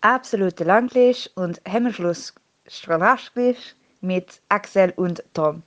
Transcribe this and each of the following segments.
absolute Langlisch und Hemmschluss Strahlaschglisch mit Axel und Tom.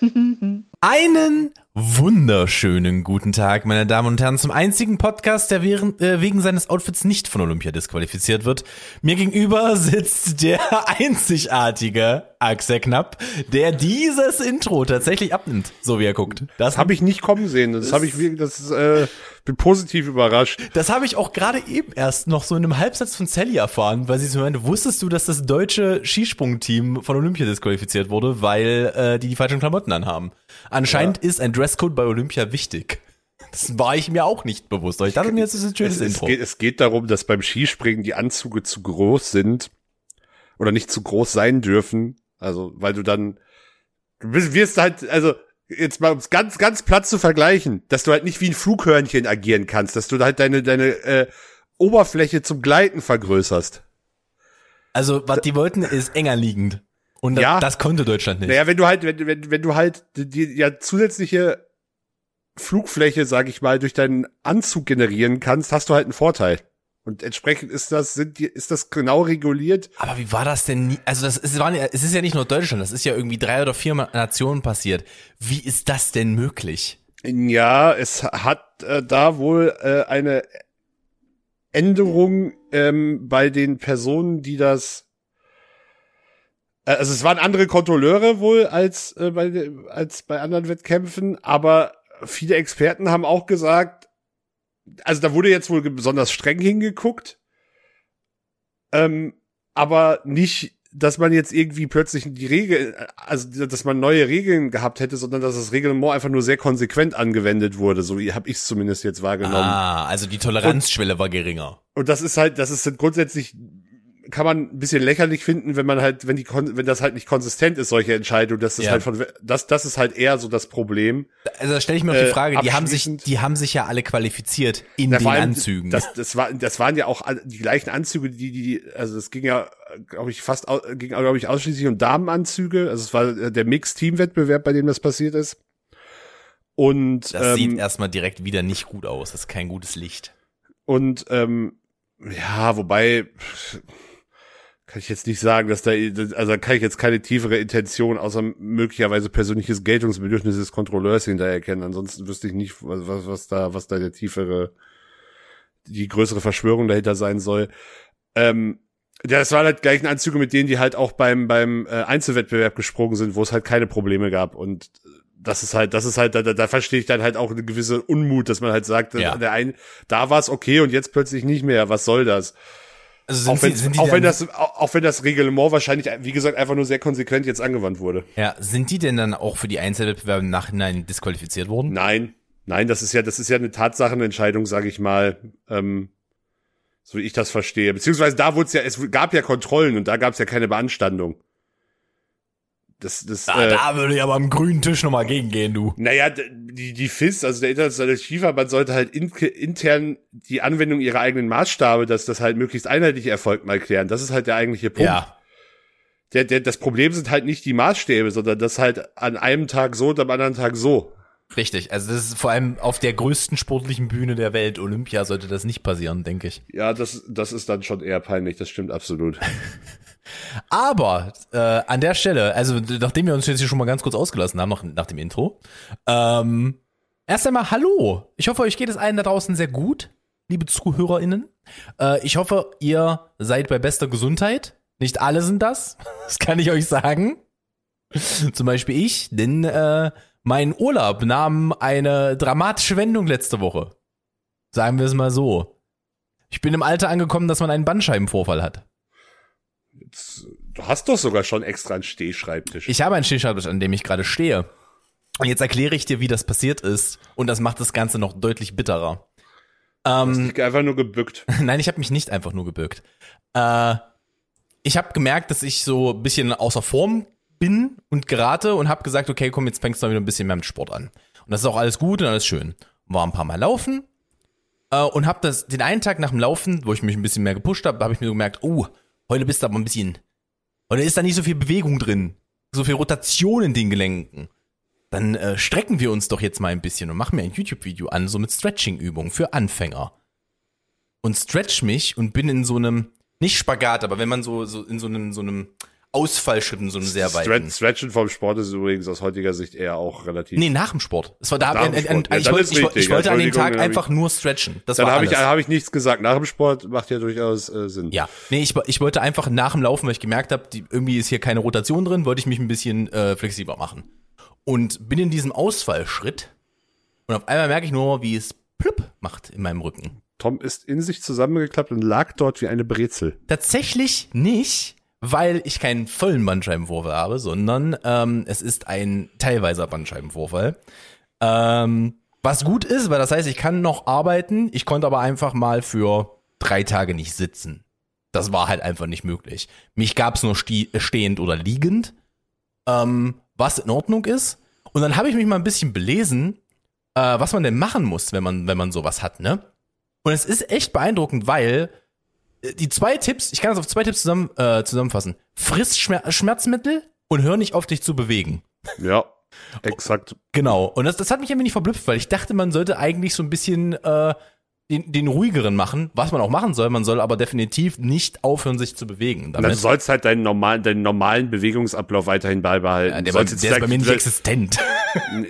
Einen wunderschönen guten Tag, meine Damen und Herren, zum einzigen Podcast, der während, äh, wegen seines Outfits nicht von Olympia disqualifiziert wird. Mir gegenüber sitzt der einzigartige Axel Knapp, der dieses Intro tatsächlich abnimmt, so wie er guckt. Das habe ich nicht kommen sehen. Das, habe ich wirklich, das äh, bin positiv überrascht. Das habe ich auch gerade eben erst noch so in einem Halbsatz von Sally erfahren, weil sie so meinte, wusstest du, dass das deutsche Skisprungteam von Olympia disqualifiziert wurde, weil äh, die die falschen Klamotten anhaben? Anscheinend ja. ist ein Dresscode bei Olympia wichtig. Das war ich mir auch nicht bewusst. Ich dachte mir, jetzt ist ein schönes es, Intro. Es geht, es geht darum, dass beim Skispringen die Anzüge zu groß sind oder nicht zu groß sein dürfen. Also, weil du dann, du wirst halt, also, jetzt mal um es ganz, ganz platt zu vergleichen, dass du halt nicht wie ein Flughörnchen agieren kannst, dass du halt deine, deine äh, Oberfläche zum Gleiten vergrößerst. Also, was die wollten, ist enger liegend. Und das, ja, das konnte Deutschland nicht. Naja, wenn du halt, wenn, wenn, wenn du halt die ja zusätzliche Flugfläche, sag ich mal, durch deinen Anzug generieren kannst, hast du halt einen Vorteil. Und entsprechend ist das, sind die, ist das genau reguliert. Aber wie war das denn nie? Also das ist, waren, es ist ja nicht nur Deutschland, das ist ja irgendwie drei oder vier Nationen passiert. Wie ist das denn möglich? Ja, es hat äh, da wohl äh, eine Änderung ähm, bei den Personen, die das also es waren andere Kontrolleure wohl als äh, bei, als bei anderen Wettkämpfen, aber viele Experten haben auch gesagt, also da wurde jetzt wohl besonders streng hingeguckt, ähm, aber nicht, dass man jetzt irgendwie plötzlich die Regel, also dass man neue Regeln gehabt hätte, sondern dass das Reglement einfach nur sehr konsequent angewendet wurde. So habe ich es zumindest jetzt wahrgenommen. Ah, also die Toleranzschwelle und, war geringer. Und das ist halt, das ist grundsätzlich kann man ein bisschen lächerlich finden, wenn man halt, wenn die, wenn das halt nicht konsistent ist, solche Entscheidungen, das ist ja. halt von, das, das ist halt eher so das Problem. Also da stelle ich mir auch die äh, Frage, äh, die haben sich, die haben sich ja alle qualifiziert in den allem, Anzügen. Das, das war, das waren ja auch die gleichen Anzüge, die, die, also es ging ja, glaube ich, fast, ging, glaube ich, ausschließlich um Damenanzüge. Also es war der Mix-Team-Wettbewerb, bei dem das passiert ist. Und das ähm, sieht erstmal direkt wieder nicht gut aus. Das ist kein gutes Licht. Und ähm, ja, wobei kann ich jetzt nicht sagen, dass da, also kann ich jetzt keine tiefere Intention außer möglicherweise persönliches Geltungsbedürfnis des Kontrolleurs hinterher erkennen. Ansonsten wüsste ich nicht, was, was, was da, was da der tiefere, die größere Verschwörung dahinter sein soll. Ähm, ja, das waren halt gleichen Anzüge mit denen, die halt auch beim, beim äh, Einzelwettbewerb gesprungen sind, wo es halt keine Probleme gab. Und das ist halt, das ist halt, da, da verstehe ich dann halt auch eine gewisse Unmut, dass man halt sagt, ja. der ein, da war es okay und jetzt plötzlich nicht mehr. Was soll das? Also auch, wenn, sie, auch, wenn das, auch wenn das Reglement wahrscheinlich, wie gesagt, einfach nur sehr konsequent jetzt angewandt wurde. Ja, sind die denn dann auch für die Einzelwettbewerbe im Nachhinein disqualifiziert worden? Nein, nein, das ist ja, das ist ja eine Tatsachenentscheidung, sage ich mal, ähm, so wie ich das verstehe. Beziehungsweise da wurde es ja, es gab ja Kontrollen und da gab es ja keine Beanstandung. Das, das, da, äh, da würde ich aber am grünen Tisch nochmal gegengehen, du. Naja, die, die FIS, also der internationale Skiverband, sollte halt in, intern die Anwendung ihrer eigenen Maßstabe, dass das halt möglichst einheitlich erfolgt, mal klären. Das ist halt der eigentliche Punkt. Ja. Der, der, das Problem sind halt nicht die Maßstäbe, sondern das halt an einem Tag so und am anderen Tag so. Richtig, also das ist vor allem auf der größten sportlichen Bühne der Welt, Olympia, sollte das nicht passieren, denke ich. Ja, das, das ist dann schon eher peinlich, das stimmt absolut. Aber äh, an der Stelle, also nachdem wir uns jetzt hier schon mal ganz kurz ausgelassen haben, noch nach dem Intro, ähm, erst einmal Hallo. Ich hoffe, euch geht es allen da draußen sehr gut, liebe ZuhörerInnen. Äh, ich hoffe, ihr seid bei bester Gesundheit. Nicht alle sind das, das kann ich euch sagen. Zum Beispiel ich, denn äh, mein Urlaub nahm eine dramatische Wendung letzte Woche. Sagen wir es mal so. Ich bin im Alter angekommen, dass man einen Bandscheibenvorfall hat. Du hast doch sogar schon extra einen Stehschreibtisch. Ich habe einen Stehschreibtisch, an dem ich gerade stehe. Und jetzt erkläre ich dir, wie das passiert ist. Und das macht das Ganze noch deutlich bitterer. Ähm, du hast dich einfach nur gebückt. Nein, ich habe mich nicht einfach nur gebückt. Äh, ich habe gemerkt, dass ich so ein bisschen außer Form bin und gerate und habe gesagt, okay, komm, jetzt fängst du mal wieder ein bisschen mehr mit Sport an. Und das ist auch alles gut und alles schön. War ein paar Mal laufen äh, und habe das den einen Tag nach dem Laufen, wo ich mich ein bisschen mehr gepusht habe, habe ich mir gemerkt, oh, Heute bist du aber ein bisschen. Heute ist da nicht so viel Bewegung drin. So viel Rotation in den Gelenken. Dann äh, strecken wir uns doch jetzt mal ein bisschen und machen mir ein YouTube-Video an, so mit Stretching-Übungen für Anfänger. Und stretch mich und bin in so einem nicht Spagat, aber wenn man so, so in so einem, so einem Ausfallschritt, in so einem sehr weiten. Stretch, Stretchen vom Sport ist übrigens aus heutiger Sicht eher auch relativ. Nee, nach dem Sport. Es war da, Nach an, an, Sport. Ja, ich, wollte, ich, ich wollte an dem Tag einfach nur stretchen. Das Dann habe ich, hab ich nichts gesagt. Nach dem Sport macht ja durchaus äh, Sinn. Ja, nee, ich, ich wollte einfach nach dem Laufen, weil ich gemerkt habe, irgendwie ist hier keine Rotation drin, wollte ich mich ein bisschen äh, flexibler machen. Und bin in diesem Ausfallschritt und auf einmal merke ich nur, wie es plupp macht in meinem Rücken. Tom ist in sich zusammengeklappt und lag dort wie eine Brezel. Tatsächlich nicht, weil ich keinen vollen Bandscheibenvorfall habe, sondern ähm, es ist ein teilweiser Bandscheibenvorfall. Ähm, was gut ist, weil das heißt, ich kann noch arbeiten, ich konnte aber einfach mal für drei Tage nicht sitzen. Das war halt einfach nicht möglich. Mich gab's nur sti- stehend oder liegend, ähm, was in Ordnung ist. Und dann habe ich mich mal ein bisschen belesen, äh, was man denn machen muss, wenn man, wenn man sowas hat, ne? Und es ist echt beeindruckend, weil äh, die zwei Tipps, ich kann das auf zwei Tipps zusammen, äh, zusammenfassen. Friss Schmer Schmerzmittel und hör nicht auf dich zu bewegen. Ja, exakt. Genau. Und das, das hat mich ein wenig verblüfft, weil ich dachte, man sollte eigentlich so ein bisschen äh, den, den ruhigeren machen, was man auch machen soll. Man soll aber definitiv nicht aufhören, sich zu bewegen. Und dann Damit, sollst halt deinen normalen, deinen normalen Bewegungsablauf weiterhin beibehalten. ja, der, Du sollst der ist bei mir nicht existent.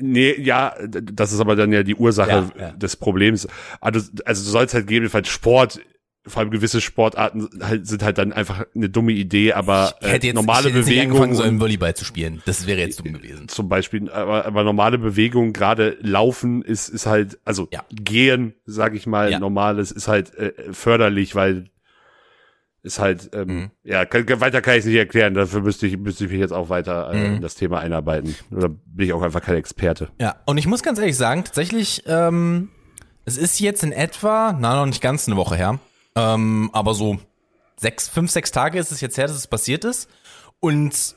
Nee, ja, das ist aber dann ja die Ursache Ja, ja. des Problems. Also, also du sollst halt gegebenenfalls Sport, vor allem gewisse Sportarten halt, sind halt dann einfach eine dumme Idee, aber Ich hätte äh, jetzt, normale ich hätte jetzt Bewegung angefangen sollen, Volleyball zu spielen. Das wäre jetzt dumm gewesen. zum Beispiel, aber, aber normale Bewegung, gerade Laufen ist, ist halt, also Ja. Gehen, sag ich mal, Ja. normales ist halt äh, förderlich, weil ist halt, ähm, Mhm. ja, kann, weiter kann ich es nicht erklären, dafür müsste ich, müsste ich mich jetzt auch weiter äh, Mhm. in das Thema einarbeiten. Oder bin ich auch einfach kein Experte. Ja, und ich muss ganz ehrlich sagen, tatsächlich, ähm, es ist jetzt in etwa, na, noch nicht ganz eine Woche her, ähm, aber so sechs, fünf, sechs Tage ist es jetzt her, dass es passiert ist. Und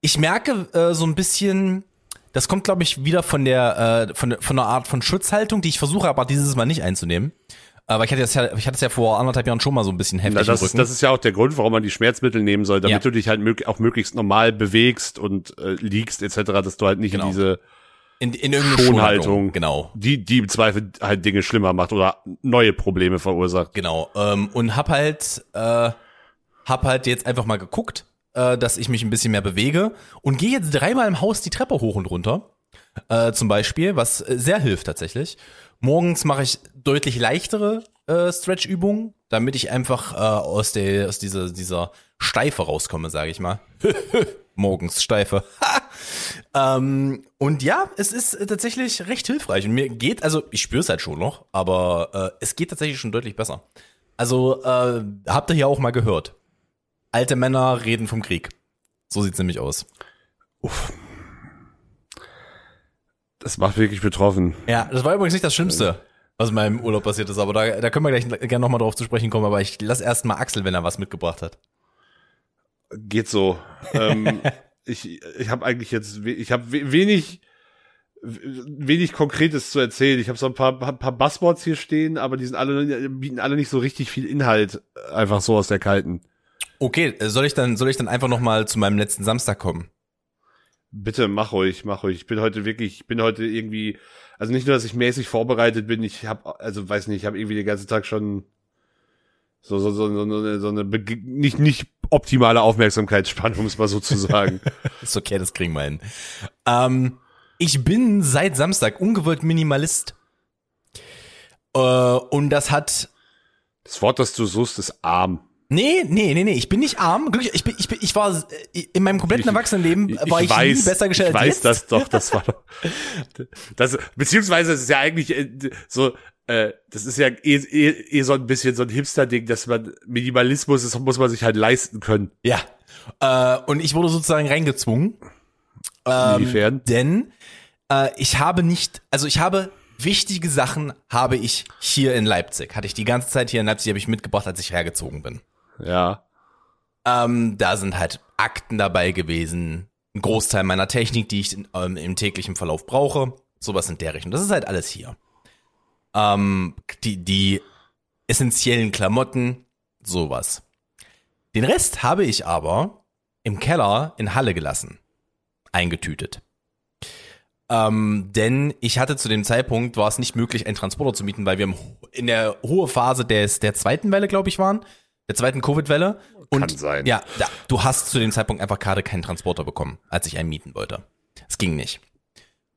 ich merke äh, so ein bisschen, das kommt, glaube ich, wieder von der, äh, von, von einer Art von Schutzhaltung, die ich versuche aber dieses Mal nicht einzunehmen. Aber ich hatte das ja, ich hatte es ja vor anderthalb Jahren schon mal so ein bisschen heftig Na, das, ist, das ist ja auch der Grund, warum man die Schmerzmittel nehmen soll, damit Ja. du dich halt mög auch möglichst normal bewegst und äh, liegst etc., dass du halt nicht Genau. in diese in, in irgendeine Schonhaltung, Genau. die die im Zweifel halt Dinge schlimmer macht oder neue Probleme verursacht. Genau. Ähm, und hab halt, äh, hab halt jetzt einfach mal geguckt, äh, dass ich mich ein bisschen mehr bewege und gehe jetzt dreimal im Haus die Treppe hoch und runter. Äh, zum Beispiel, was sehr hilft tatsächlich. Morgens mache ich deutlich leichtere äh, Stretch-Übungen, damit ich einfach äh, aus der aus dieser dieser Steife rauskomme, sage ich mal. Morgens Steife. ähm, und ja, es ist tatsächlich recht hilfreich. Und mir geht, also ich spüre es halt schon noch, aber äh, es geht tatsächlich schon deutlich besser. Also äh, habt ihr hier auch mal gehört. Alte Männer reden vom Krieg. So sieht's nämlich aus. Das macht wirklich betroffen. Ja, das war übrigens nicht das Schlimmste, was in meinem Urlaub passiert ist, aber da, da können wir gleich gerne nochmal drauf zu sprechen kommen, aber ich lass erst mal Axel, wenn er was mitgebracht hat. Geht so. ähm, ich ich habe eigentlich jetzt, ich habe we wenig wenig Konkretes zu erzählen. Ich habe so ein paar, paar paar Buzzwords hier stehen, aber die sind alle bieten alle nicht so richtig viel Inhalt, einfach so aus der kalten. Okay, äh, soll ich dann, soll ich dann einfach nochmal zu meinem letzten Samstag kommen? Bitte mach ruhig, mach ruhig. Ich bin heute wirklich, ich bin heute irgendwie, also nicht nur, dass ich mäßig vorbereitet bin, ich habe, also weiß nicht, ich habe irgendwie den ganzen Tag schon so so so so eine, so eine nicht nicht optimale Aufmerksamkeitsspanne, um es mal so zu sagen. Ist okay, das kriegen wir hin. Ähm, ich bin seit Samstag ungewollt Minimalist. Äh, und das hat Das Wort, das du suchst, ist arm. Nee, nee, nee, nee, ich bin nicht arm. Glücklich, ich bin, ich bin, ich war in meinem kompletten Ich- Erwachsenenleben war ich, nie besser gestellt ich als weiß jetzt. das doch, das war doch. Das, beziehungsweise es ist ja eigentlich äh, so, äh, das ist ja eh, eh, eh so ein bisschen so ein Hipster-Ding, dass man Minimalismus ist, muss man sich halt leisten können. Ja. Äh, und ich wurde sozusagen reingezwungen. Ähm, Inwiefern? Denn äh, ich habe nicht, also ich habe wichtige Sachen habe ich hier in Leipzig. Hatte ich die ganze Zeit hier in Leipzig, habe ich mitgebracht, als ich hergezogen bin. Ja. Ähm, da sind halt Akten dabei gewesen, ein Großteil meiner Technik, die ich in, ähm, im täglichen Verlauf brauche, sowas in der Richtung. Das ist halt alles hier. Ähm, die, die essentiellen Klamotten, sowas. Den Rest habe ich aber im Keller in Halle gelassen, eingetütet. Ähm, denn ich hatte zu dem Zeitpunkt, war es nicht möglich, einen Transporter zu mieten, weil wir in der hohe Phase des, der zweiten Welle, glaube ich, waren. der zweiten Covid-Welle. Und Kann sein. ja, da, du hast zu dem Zeitpunkt einfach gerade keinen Transporter bekommen, als ich einen mieten wollte. Es ging nicht.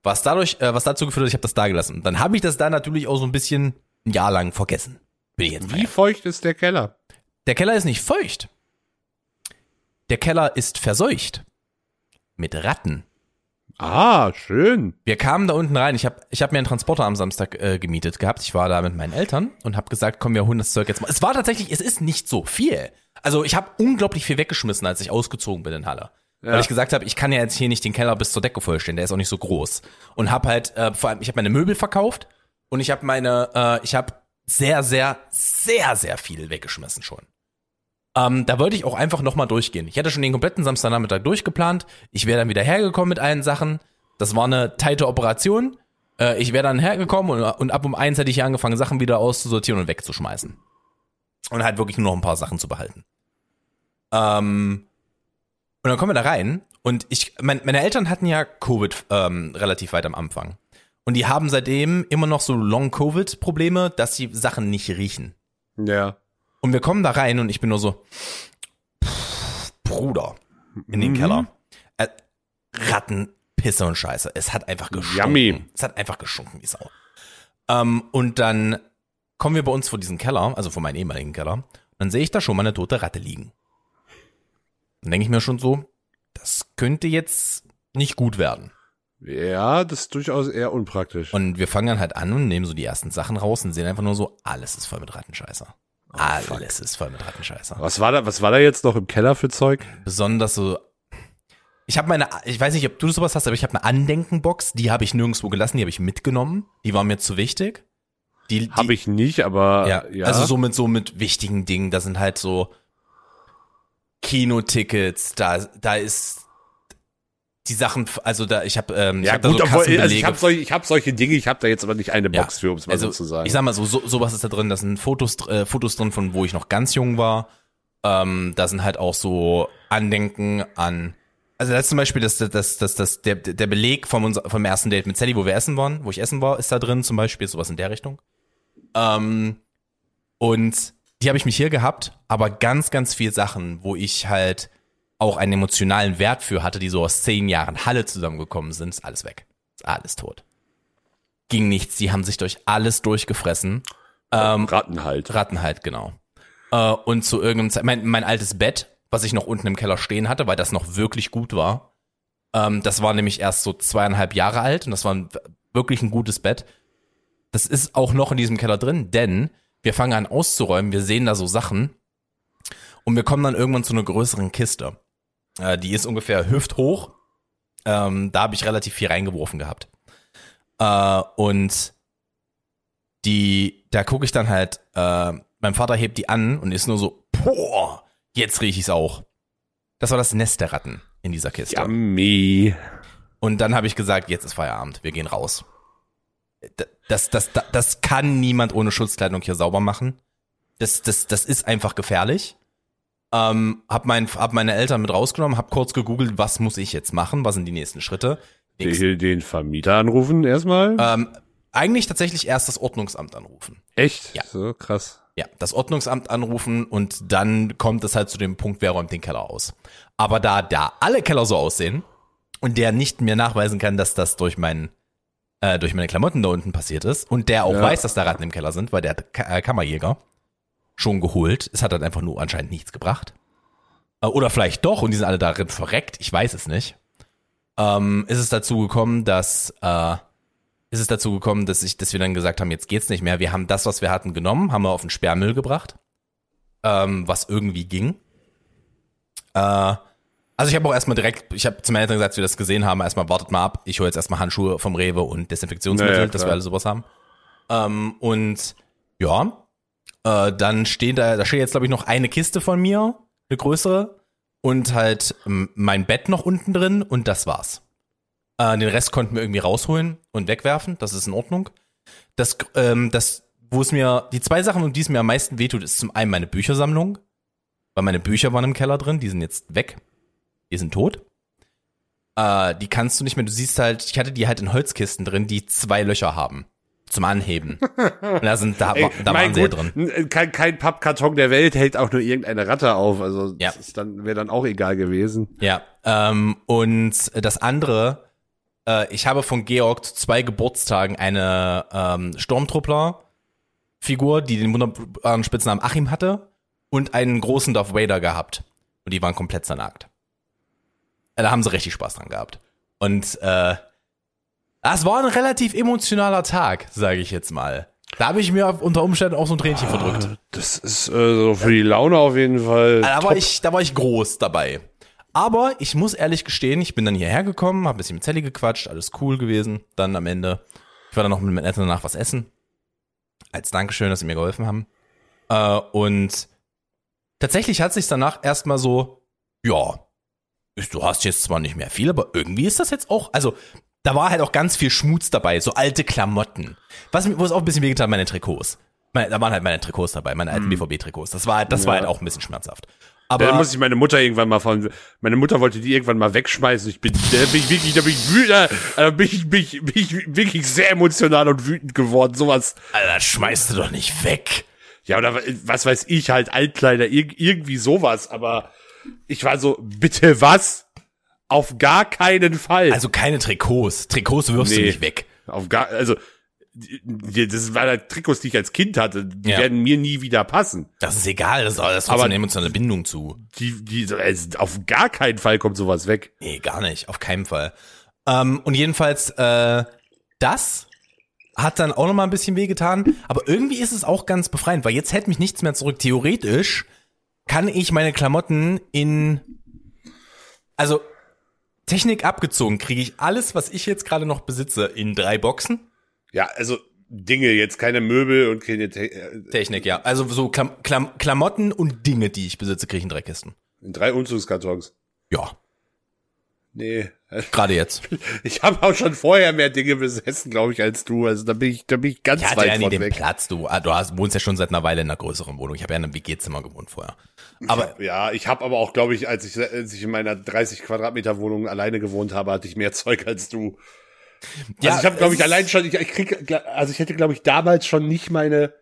Was dadurch, äh, was dazu geführt hat, ich habe das da gelassen. Dann habe ich das da natürlich auch so ein bisschen ein Jahr lang vergessen. Bin ich jetzt Wie feucht ist der Keller? Der Keller ist nicht feucht. Der Keller ist verseucht. Mit Ratten. Ah, schön. Wir kamen da unten rein. Ich habe ich hab mir einen Transporter am Samstag äh, gemietet gehabt. Ich war da mit meinen Eltern und habe gesagt, komm, wir holen das Zeug jetzt mal. Es war tatsächlich, es ist nicht so viel. Also ich habe unglaublich viel weggeschmissen, als ich ausgezogen bin in Halle. Weil Ja. ich gesagt habe, ich kann ja jetzt hier nicht den Keller bis zur Decke vollstellen, der ist auch nicht so groß. Und habe halt, äh, vor allem, ich habe meine Möbel verkauft und ich habe meine, äh, ich habe sehr, sehr, sehr, sehr viel weggeschmissen schon. Ähm, da wollte ich auch einfach nochmal durchgehen. Ich hatte schon den kompletten Samstagnachmittag durchgeplant. Ich wäre dann wieder hergekommen mit allen Sachen. Das war eine teite Operation. Äh, ich wäre dann hergekommen und, und ab um eins hätte ich hier angefangen, Sachen wieder auszusortieren und wegzuschmeißen. Und halt wirklich nur noch ein paar Sachen zu behalten. Ähm, und dann kommen wir da rein und ich, mein, meine Eltern hatten ja Covid ähm, relativ weit am Anfang. Und die haben seitdem immer noch so Long-Covid-Probleme, dass sie Sachen nicht riechen. Ja. Und wir kommen da rein und ich bin nur so, pff, Bruder, in den Mhm. Keller. Äh, Ratten, Pisse und Scheiße. Es hat einfach gestunken. Yummy. Es hat einfach gestunken wie Sau. Ähm, und dann kommen wir bei uns vor diesen Keller, also vor meinem ehemaligen Keller. Und dann sehe ich da schon mal eine tote Ratte liegen. Dann denke ich mir schon so, das könnte jetzt nicht gut werden. Ja, das ist durchaus eher unpraktisch. Und wir fangen dann halt an und nehmen so die ersten Sachen raus und sehen einfach nur so, alles ist voll mit Rattenscheißer. alles ist voll mit Rattenscheißer. was war da, was war da jetzt noch im Keller für Zeug? besonders so. Ich habe meine, ich weiß nicht, ob du sowas hast, aber ich habe eine Andenkenbox, die habe ich nirgendwo gelassen, die habe ich mitgenommen. Die war mir zu wichtig. Die, die Habe ich nicht, aber ja, ja. also so mit so mit wichtigen Dingen, da sind halt so Kinotickets, da da ist die Sachen, also da ich habe ähm, ich ja hab da so obwohl, also ich habe solche, ich hab solche Dinge, ich habe da jetzt aber nicht eine Ja, Box für, um es mal also, so zu sagen. Ich sag mal so, so, sowas ist da drin. Da sind Fotos, äh, Fotos drin, von wo ich noch ganz jung war. Ähm, da sind halt auch so Andenken an. Also das ist zum Beispiel das, das, das, das, der, der Beleg vom, unser, vom ersten Date mit Sally, wo wir essen waren, wo ich essen war, ist da drin zum Beispiel, sowas in der Richtung. Ähm, und die habe ich mich hier gehabt, aber ganz, ganz viel Sachen, wo ich halt auch einen emotionalen Wert für hatte, die so aus zehn Jahren Halle zusammengekommen sind, ist alles weg. Ist alles tot. Ging nichts, die haben sich durch alles durchgefressen. Ähm, Ratten halt. Ratten halt, genau. Äh, und zu irgendeinem Zeit, mein, mein altes Bett, was ich noch unten im Keller stehen hatte, weil das noch wirklich gut war, ähm, das war nämlich erst so zweieinhalb Jahre alt und das war ein, wirklich ein gutes Bett. Das ist auch noch in diesem Keller drin, denn wir fangen an auszuräumen, wir sehen da so Sachen und wir kommen dann irgendwann zu einer größeren Kiste. Äh, die ist ungefähr hüfthoch. Ähm, da habe ich relativ viel reingeworfen gehabt. Äh, und die, da gucke ich dann halt, äh, mein Vater hebt die an und ist nur so, boah, jetzt riech ich's auch. Das war das Nest der Ratten in dieser Kiste. Yummy. Und dann habe ich gesagt, jetzt ist Feierabend, wir gehen raus. Das, das, das, das kann niemand ohne Schutzkleidung hier sauber machen. Das, das, das ist einfach gefährlich. Ähm, hab, mein, hab meine Eltern mit rausgenommen, hab kurz gegoogelt, was muss ich jetzt machen, was sind die nächsten Schritte. Nix. Den, den Vermieter anrufen erstmal. Ähm, eigentlich tatsächlich erst das Ordnungsamt anrufen. Echt? ja. So krass. Ja, das Ordnungsamt anrufen und dann kommt es halt zu dem Punkt, wer räumt den Keller aus. Aber da da alle Keller so aussehen und der nicht mehr nachweisen kann, dass das durch meinen äh, durch meine Klamotten da unten passiert ist und der auch Ja. weiß, dass da Ratten im Keller sind, weil der hat Ka äh, Kammerjäger schon geholt. Es hat dann einfach nur anscheinend nichts gebracht. Äh, oder vielleicht doch und die sind alle darin verreckt. Ich weiß es nicht. Ähm, ist es dazu gekommen, dass äh, ist es dazu gekommen, dass ich, dass wir dann gesagt haben, jetzt geht's nicht mehr. Wir haben das, was wir hatten, genommen, haben wir auf den Sperrmüll gebracht, ähm, was irgendwie ging. Äh, also ich habe auch erstmal direkt, ich habe zum Eltern gesagt, als wir das gesehen haben, erstmal wartet mal ab. Ich hole jetzt erstmal Handschuhe vom Rewe und Desinfektionsmittel, Naja, dass wir alle sowas haben. Ähm, und ja, äh, dann steht da, da steht jetzt glaube ich noch eine Kiste von mir, eine größere und halt ähm, mein Bett noch unten drin und das war's. Äh, den Rest konnten wir irgendwie rausholen und wegwerfen. Das ist in Ordnung. Das, ähm, das, wo es mir, die zwei Sachen, um die es mir am meisten wehtut, ist zum einen meine Büchersammlung. Weil meine Bücher waren im Keller drin, die sind jetzt weg. Die sind tot. Äh, die kannst du nicht mehr, du siehst halt, ich hatte die halt in Holzkisten drin, die zwei Löcher haben. zum Anheben. Und da sind, da, Ey, da waren sie drin. n- Kein, kein Pappkarton der Welt hält auch nur irgendeine Ratte auf. Also Ja. das dann wäre dann auch egal gewesen. Ja, ähm, und das andere, äh, ich habe von Georg zu zwei Geburtstagen eine ähm, Stormtruppler-Figur, die den wunderbaren Spitznamen Achim hatte, und einen großen Darth Vader gehabt. Und die waren komplett zernagt. Da haben sie richtig Spaß dran gehabt. Und äh, das war ein relativ emotionaler Tag, sage ich jetzt mal. Da habe ich mir unter Umständen auch so ein Tränchen verdrückt. Das ist äh, so für die Laune auf jeden Fall. Da top. war, ich, da war ich groß dabei. Aber ich muss ehrlich gestehen, ich bin dann hierher gekommen, habe ein bisschen mit Sally gequatscht, alles cool gewesen. Dann am Ende, ich war dann noch mit meinen Eltern danach was essen. Als Dankeschön, dass sie mir geholfen haben. Äh, und tatsächlich hat sich danach erstmal so, ja, du hast jetzt zwar nicht mehr viel, aber irgendwie ist das jetzt auch, also da war halt auch ganz viel Schmutz dabei, so alte Klamotten. Was mir, wo es auch ein bisschen wehgetan, meine Trikots. Meine, da waren halt meine Trikots dabei, meine alten BVB-Trikots. Das war, das war Ja. halt auch ein bisschen schmerzhaft. Da Aber muss ich meine Mutter irgendwann mal von, meine Mutter wollte die irgendwann mal wegschmeißen. Ich bin, da bin ich wirklich, da bin ich wütend, da bin ich, bin ich, bin ich wirklich sehr emotional und wütend geworden. Sowas. Alter, schmeißt du doch nicht weg. Ja, oder was weiß ich halt, Altkleider, irg irgendwie sowas. Aber ich war so, bitte was? Auf gar keinen Fall. Also keine Trikots. Trikots wirfst du Nee. nicht weg. Auf gar, also, das waren halt Trikots, die ich als Kind hatte. Die Ja. werden mir nie wieder passen. Das ist egal, das, das hat eine emotionale Bindung zu. Die, die, also auf gar keinen Fall kommt sowas weg. Nee, gar nicht, auf keinen Fall. Ähm, und jedenfalls, äh, das hat dann auch noch mal ein bisschen wehgetan, aber irgendwie ist es auch ganz befreiend, weil jetzt hält mich nichts mehr zurück. Theoretisch kann ich meine Klamotten in, also Technik abgezogen, kriege ich alles, was ich jetzt gerade noch besitze, in drei Boxen. Ja, also Dinge, jetzt keine Möbel und keine Te äh, Technik, ja. Also so Klam Klam Klamotten und Dinge, die ich besitze, kriege ich in drei Kisten. in drei Umzugskartons. Ja, Nee. gerade jetzt. Ich habe auch schon vorher mehr Dinge besessen, glaube ich, als du. Also da bin ich, da bin ich ganz Ich hatte weit ja nie den weg. Platz. Du, ah, du hast, wohnst ja schon seit einer Weile in einer größeren Wohnung. Ich habe ja in einem WG-Zimmer gewohnt vorher. Aber Ja, ich habe aber auch, glaube ich, als ich, als ich in meiner 30 Quadratmeter Wohnung alleine gewohnt habe, hatte ich mehr Zeug als du. ja, also ich habe, glaube ich, allein schon, ich, ich krieg, also ich hätte, glaube ich, damals schon nicht meine,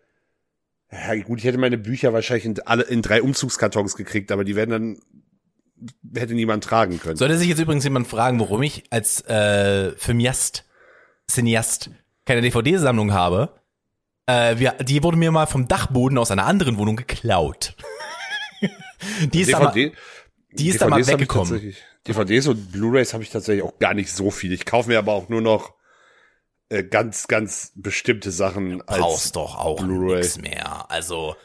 ja gut, ich hätte meine Bücher wahrscheinlich in, alle in drei Umzugskartons gekriegt, aber die werden dann, hätte niemand tragen können. Sollte sich jetzt übrigens jemand fragen, warum ich als äh, Filmiast, Cineast keine DVD-Sammlung habe, äh, wir, die wurde mir mal vom Dachboden aus einer anderen Wohnung geklaut. die ist aber, DVD, die ist da mal DVDs weggekommen. DVDs und Blu-rays habe ich tatsächlich auch gar nicht so viel. Ich kaufe mir aber auch nur noch äh, ganz, ganz bestimmte Sachen als brauchst doch auch nichts mehr. Also,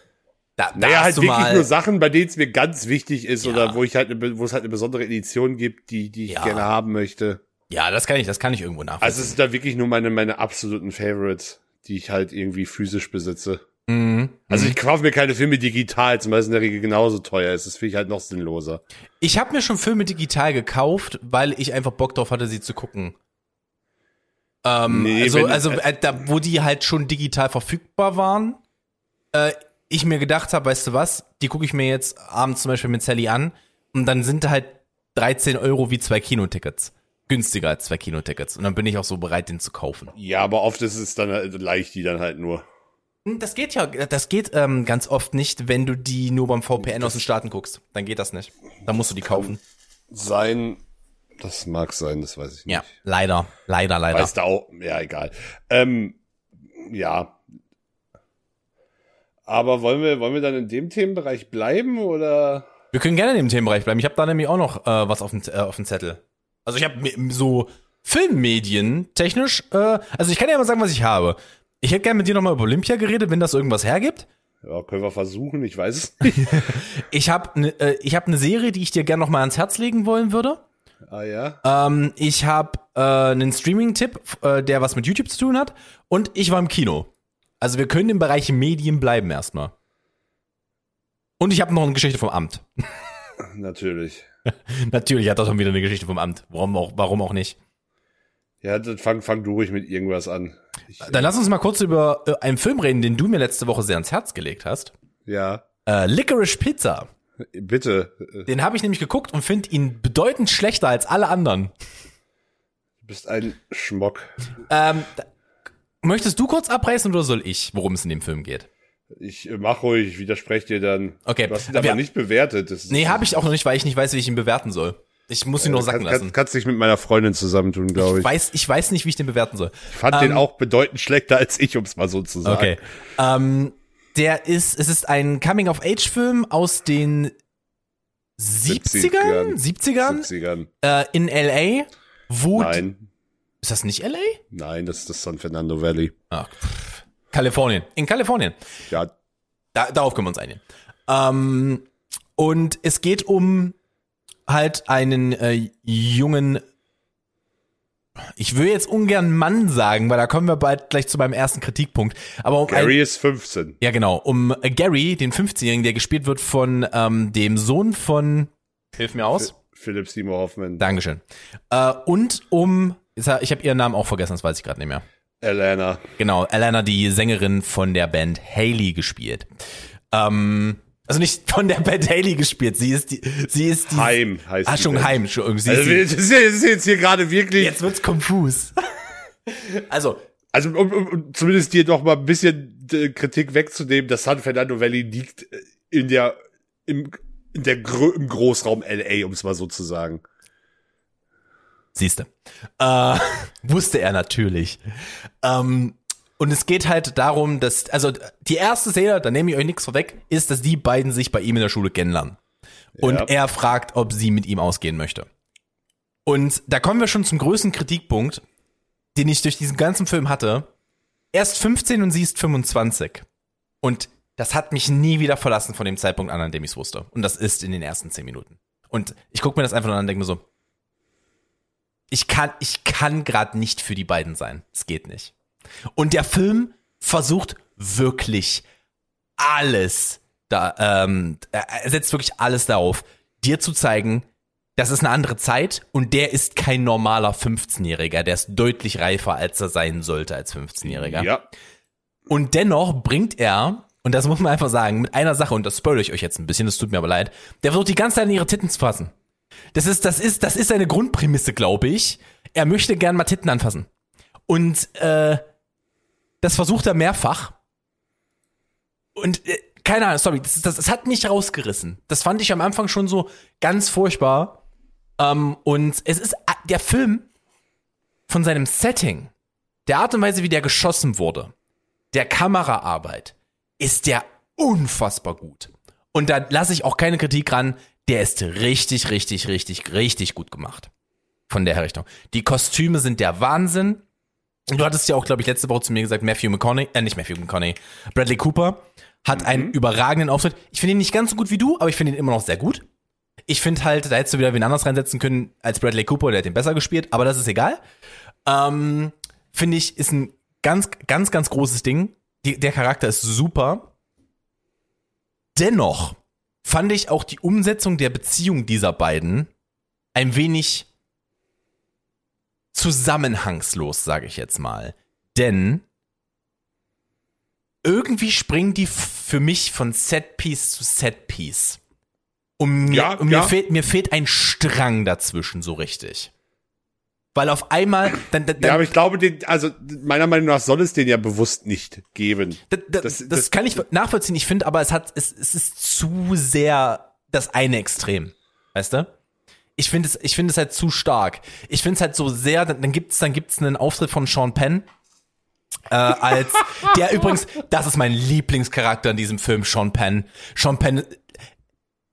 da, da Naja, halt wirklich nur Sachen, bei denen es mir ganz wichtig ist Ja. oder wo ich halt, wo es halt eine besondere Edition gibt, die, die ich Ja. gerne haben möchte. ja, das kann ich, das kann ich irgendwo nachvollziehen. Also es sind da wirklich nur meine, meine absoluten Favorites, die ich halt irgendwie physisch besitze. Mhm. Also ich kaufe mir keine Filme digital, zumal es in der Regel genauso teuer ist. Das finde ich halt noch sinnloser. Ich habe mir schon Filme digital gekauft, weil ich einfach Bock drauf hatte, sie zu gucken. Ähm, Nee, also, wenn- also äh, da, wo die halt schon digital verfügbar waren, äh, ich mir gedacht habe, weißt du was, die gucke ich mir jetzt abends zum Beispiel mit Sally an und dann sind halt 13 Euro wie zwei Kinotickets. Günstiger als zwei Kinotickets. Und dann bin ich auch so bereit, den zu kaufen. Ja, aber oft ist es dann halt, leicht die dann halt nur. Hm, Das geht ja, das geht ähm, ganz oft nicht, wenn du die nur beim VPN aus den Staaten guckst. Dann geht das nicht. Dann musst du die kaufen. Sein, das mag sein, das weiß ich nicht. Ja, leider, leider, leider. Weiß da auch, ja, egal. Ähm, ja. Aber wollen wir, wollen wir dann in dem Themenbereich bleiben oder? Wir können gerne in dem Themenbereich bleiben. Ich habe da nämlich auch noch äh, was auf dem, äh, auf dem Zettel. Also ich habe so Filmmedien technisch, äh, also ich kann ja mal sagen, was ich habe. Ich hätte gerne mit dir nochmal über Olympia geredet, wenn das irgendwas hergibt. Ja, können wir versuchen, ich weiß es nicht. Ich habe ne, äh, ich hab eine Serie, die ich dir gerne nochmal ans Herz legen wollen würde. ah ja. Ähm, ich habe äh, einen Streaming-Tipp, äh, der was mit YouTube zu tun hat. Und ich war im Kino. Also wir können im Bereich Medien bleiben erstmal. Und ich habe noch eine Geschichte vom Amt. Natürlich. Natürlich hat er schon wieder eine Geschichte vom Amt. Warum auch, warum auch nicht? Ja, dann fang, fang du ruhig mit irgendwas an. Ich, Dann lass uns mal kurz über äh, einen Film reden, den du mir letzte Woche sehr ans Herz gelegt hast. ja, Äh, Licorice Pizza. bitte. Den habe ich nämlich geguckt und finde ihn bedeutend schlechter als alle anderen. Du bist ein Schmock. Ähm, möchtest du kurz abreißen oder soll ich, worum es in dem Film geht? Ich äh, mach ruhig, ich widerspreche dir dann. Okay. Du hast ihn aber nicht bewertet. Das Nee, habe ich auch noch nicht, weil ich nicht weiß, wie ich ihn bewerten soll. Ich muss ihn nur sacken kann, lassen. kann, kannst dich mit meiner Freundin zusammentun, glaube Ich ich. weiß, ich weiß nicht, wie ich den bewerten soll. Ich fand den auch bedeutend schlechter als ich, um es mal so zu sagen. Okay. Ähm, der ist, es ist ein Coming-of-Age-Film aus den 70ern? 70ern? 70ern. Äh, in L.A. Wo, Nein, ist das nicht L.A.? nein, das ist das San Fernando Valley. Ach, pff. Kalifornien. In Kalifornien. Ja, Da, darauf können wir uns einigen. Ähm, und es geht um halt einen äh, jungen, ich will jetzt ungern Mann sagen, weil da kommen wir bald gleich zu meinem ersten Kritikpunkt. Aber um Gary ein, ist 15. ja genau, um äh, Gary, den 15-Jährigen, der gespielt wird von ähm, dem Sohn von, hilf mir aus, Philip Seymour Hoffman. Dankeschön. Äh, und um, ich habe ihren Namen auch vergessen, das weiß ich gerade nicht mehr. Alana. Genau, Alana, die Sängerin von der Band Haley gespielt. Ähm, also nicht von der Band Haley gespielt, sie ist die, sie ist die. Heim heißt Ah, schon. Heim, schon, sie Also, ist das ist jetzt hier gerade wirklich. jetzt wird's konfus. also, Also, um, um, um zumindest dir doch mal ein bisschen äh, Kritik wegzunehmen, das San Fernando Valley liegt äh, in der, im, in der Gro im Großraum LA, um es mal so zu sagen. Siehste. Äh, wusste er natürlich. Ähm, und es geht halt darum, dass, also die erste Szene, da nehme ich euch nichts vorweg, ist, dass die beiden sich bei ihm in der Schule kennenlernen. Und Ja. er fragt, ob sie mit ihm ausgehen möchte. Und da kommen wir schon zum größten Kritikpunkt, den ich durch diesen ganzen Film hatte. Er ist 15 und sie ist 25. Und das hat mich nie wieder verlassen von dem Zeitpunkt an, an dem ich es wusste. Und das ist in den ersten 10 Minuten. Und ich gucke mir das einfach an und denke mir so, ich kann, ich kann gerade nicht für die beiden sein. Es geht nicht. Und der Film versucht wirklich alles da, ähm, er setzt wirklich alles darauf, dir zu zeigen, das ist eine andere Zeit und der ist kein normaler 15-Jähriger, der ist deutlich reifer, als er sein sollte als 15-Jähriger. Ja. Und dennoch bringt er, und das muss man einfach sagen, mit einer Sache, und das spoilere ich euch jetzt ein bisschen, das tut mir aber leid, der versucht die ganze Zeit in ihre Titten zu fassen. Das ist, das ist, das ist seine Grundprämisse, glaube ich. Er möchte gern mal Titten anfassen. Und äh, das versucht er mehrfach. Und äh, keine Ahnung, sorry, das, das, das hat mich rausgerissen. Das fand ich am Anfang schon so ganz furchtbar. Ähm, und es ist äh, der Film von seinem Setting, der Art und Weise, wie der geschossen wurde, der Kameraarbeit, ist der unfassbar gut. Und da lasse ich auch keine Kritik ran. Der ist richtig, richtig, richtig, richtig gut gemacht. Von der Herrichtung. Die Kostüme sind der Wahnsinn. Du hattest ja auch, glaube ich, letzte Woche zu mir gesagt, Matthew McConaughey, äh, nicht Matthew McConaughey, Bradley Cooper hat einen überragenden Auftritt. Ich finde ihn nicht ganz so gut wie du, aber ich finde ihn immer noch sehr gut. Ich finde halt, da hättest du wieder wen anders reinsetzen können als Bradley Cooper, der hat den besser gespielt, aber das ist egal. Ähm, finde ich, ist ein ganz, ganz, ganz großes Ding. Die, der Charakter ist super. Dennoch fand ich auch die Umsetzung der Beziehung dieser beiden ein wenig zusammenhangslos, sage ich jetzt mal. Denn irgendwie springen die für mich von Setpiece zu Setpiece. Und mir, Ja, und mir, ja. fehlt, mir fehlt ein Strang dazwischen so richtig. Weil auf einmal, dann, dann, Ja, aber ich glaube, den, also meiner Meinung nach soll es den ja bewusst nicht geben. Das, das, Das- das, das- kann ich nachvollziehen. Ich finde, aber es hat, es, es ist zu sehr das eine Extrem. Weißt du? Ich finde es, ich finde es halt zu stark. Ich finde es halt so sehr, dann, dann gibt's, dann gibt's einen Auftritt von Sean Penn. Äh, als der übrigens, das ist mein Lieblingscharakter in diesem Film, Sean Penn. Sean Penn,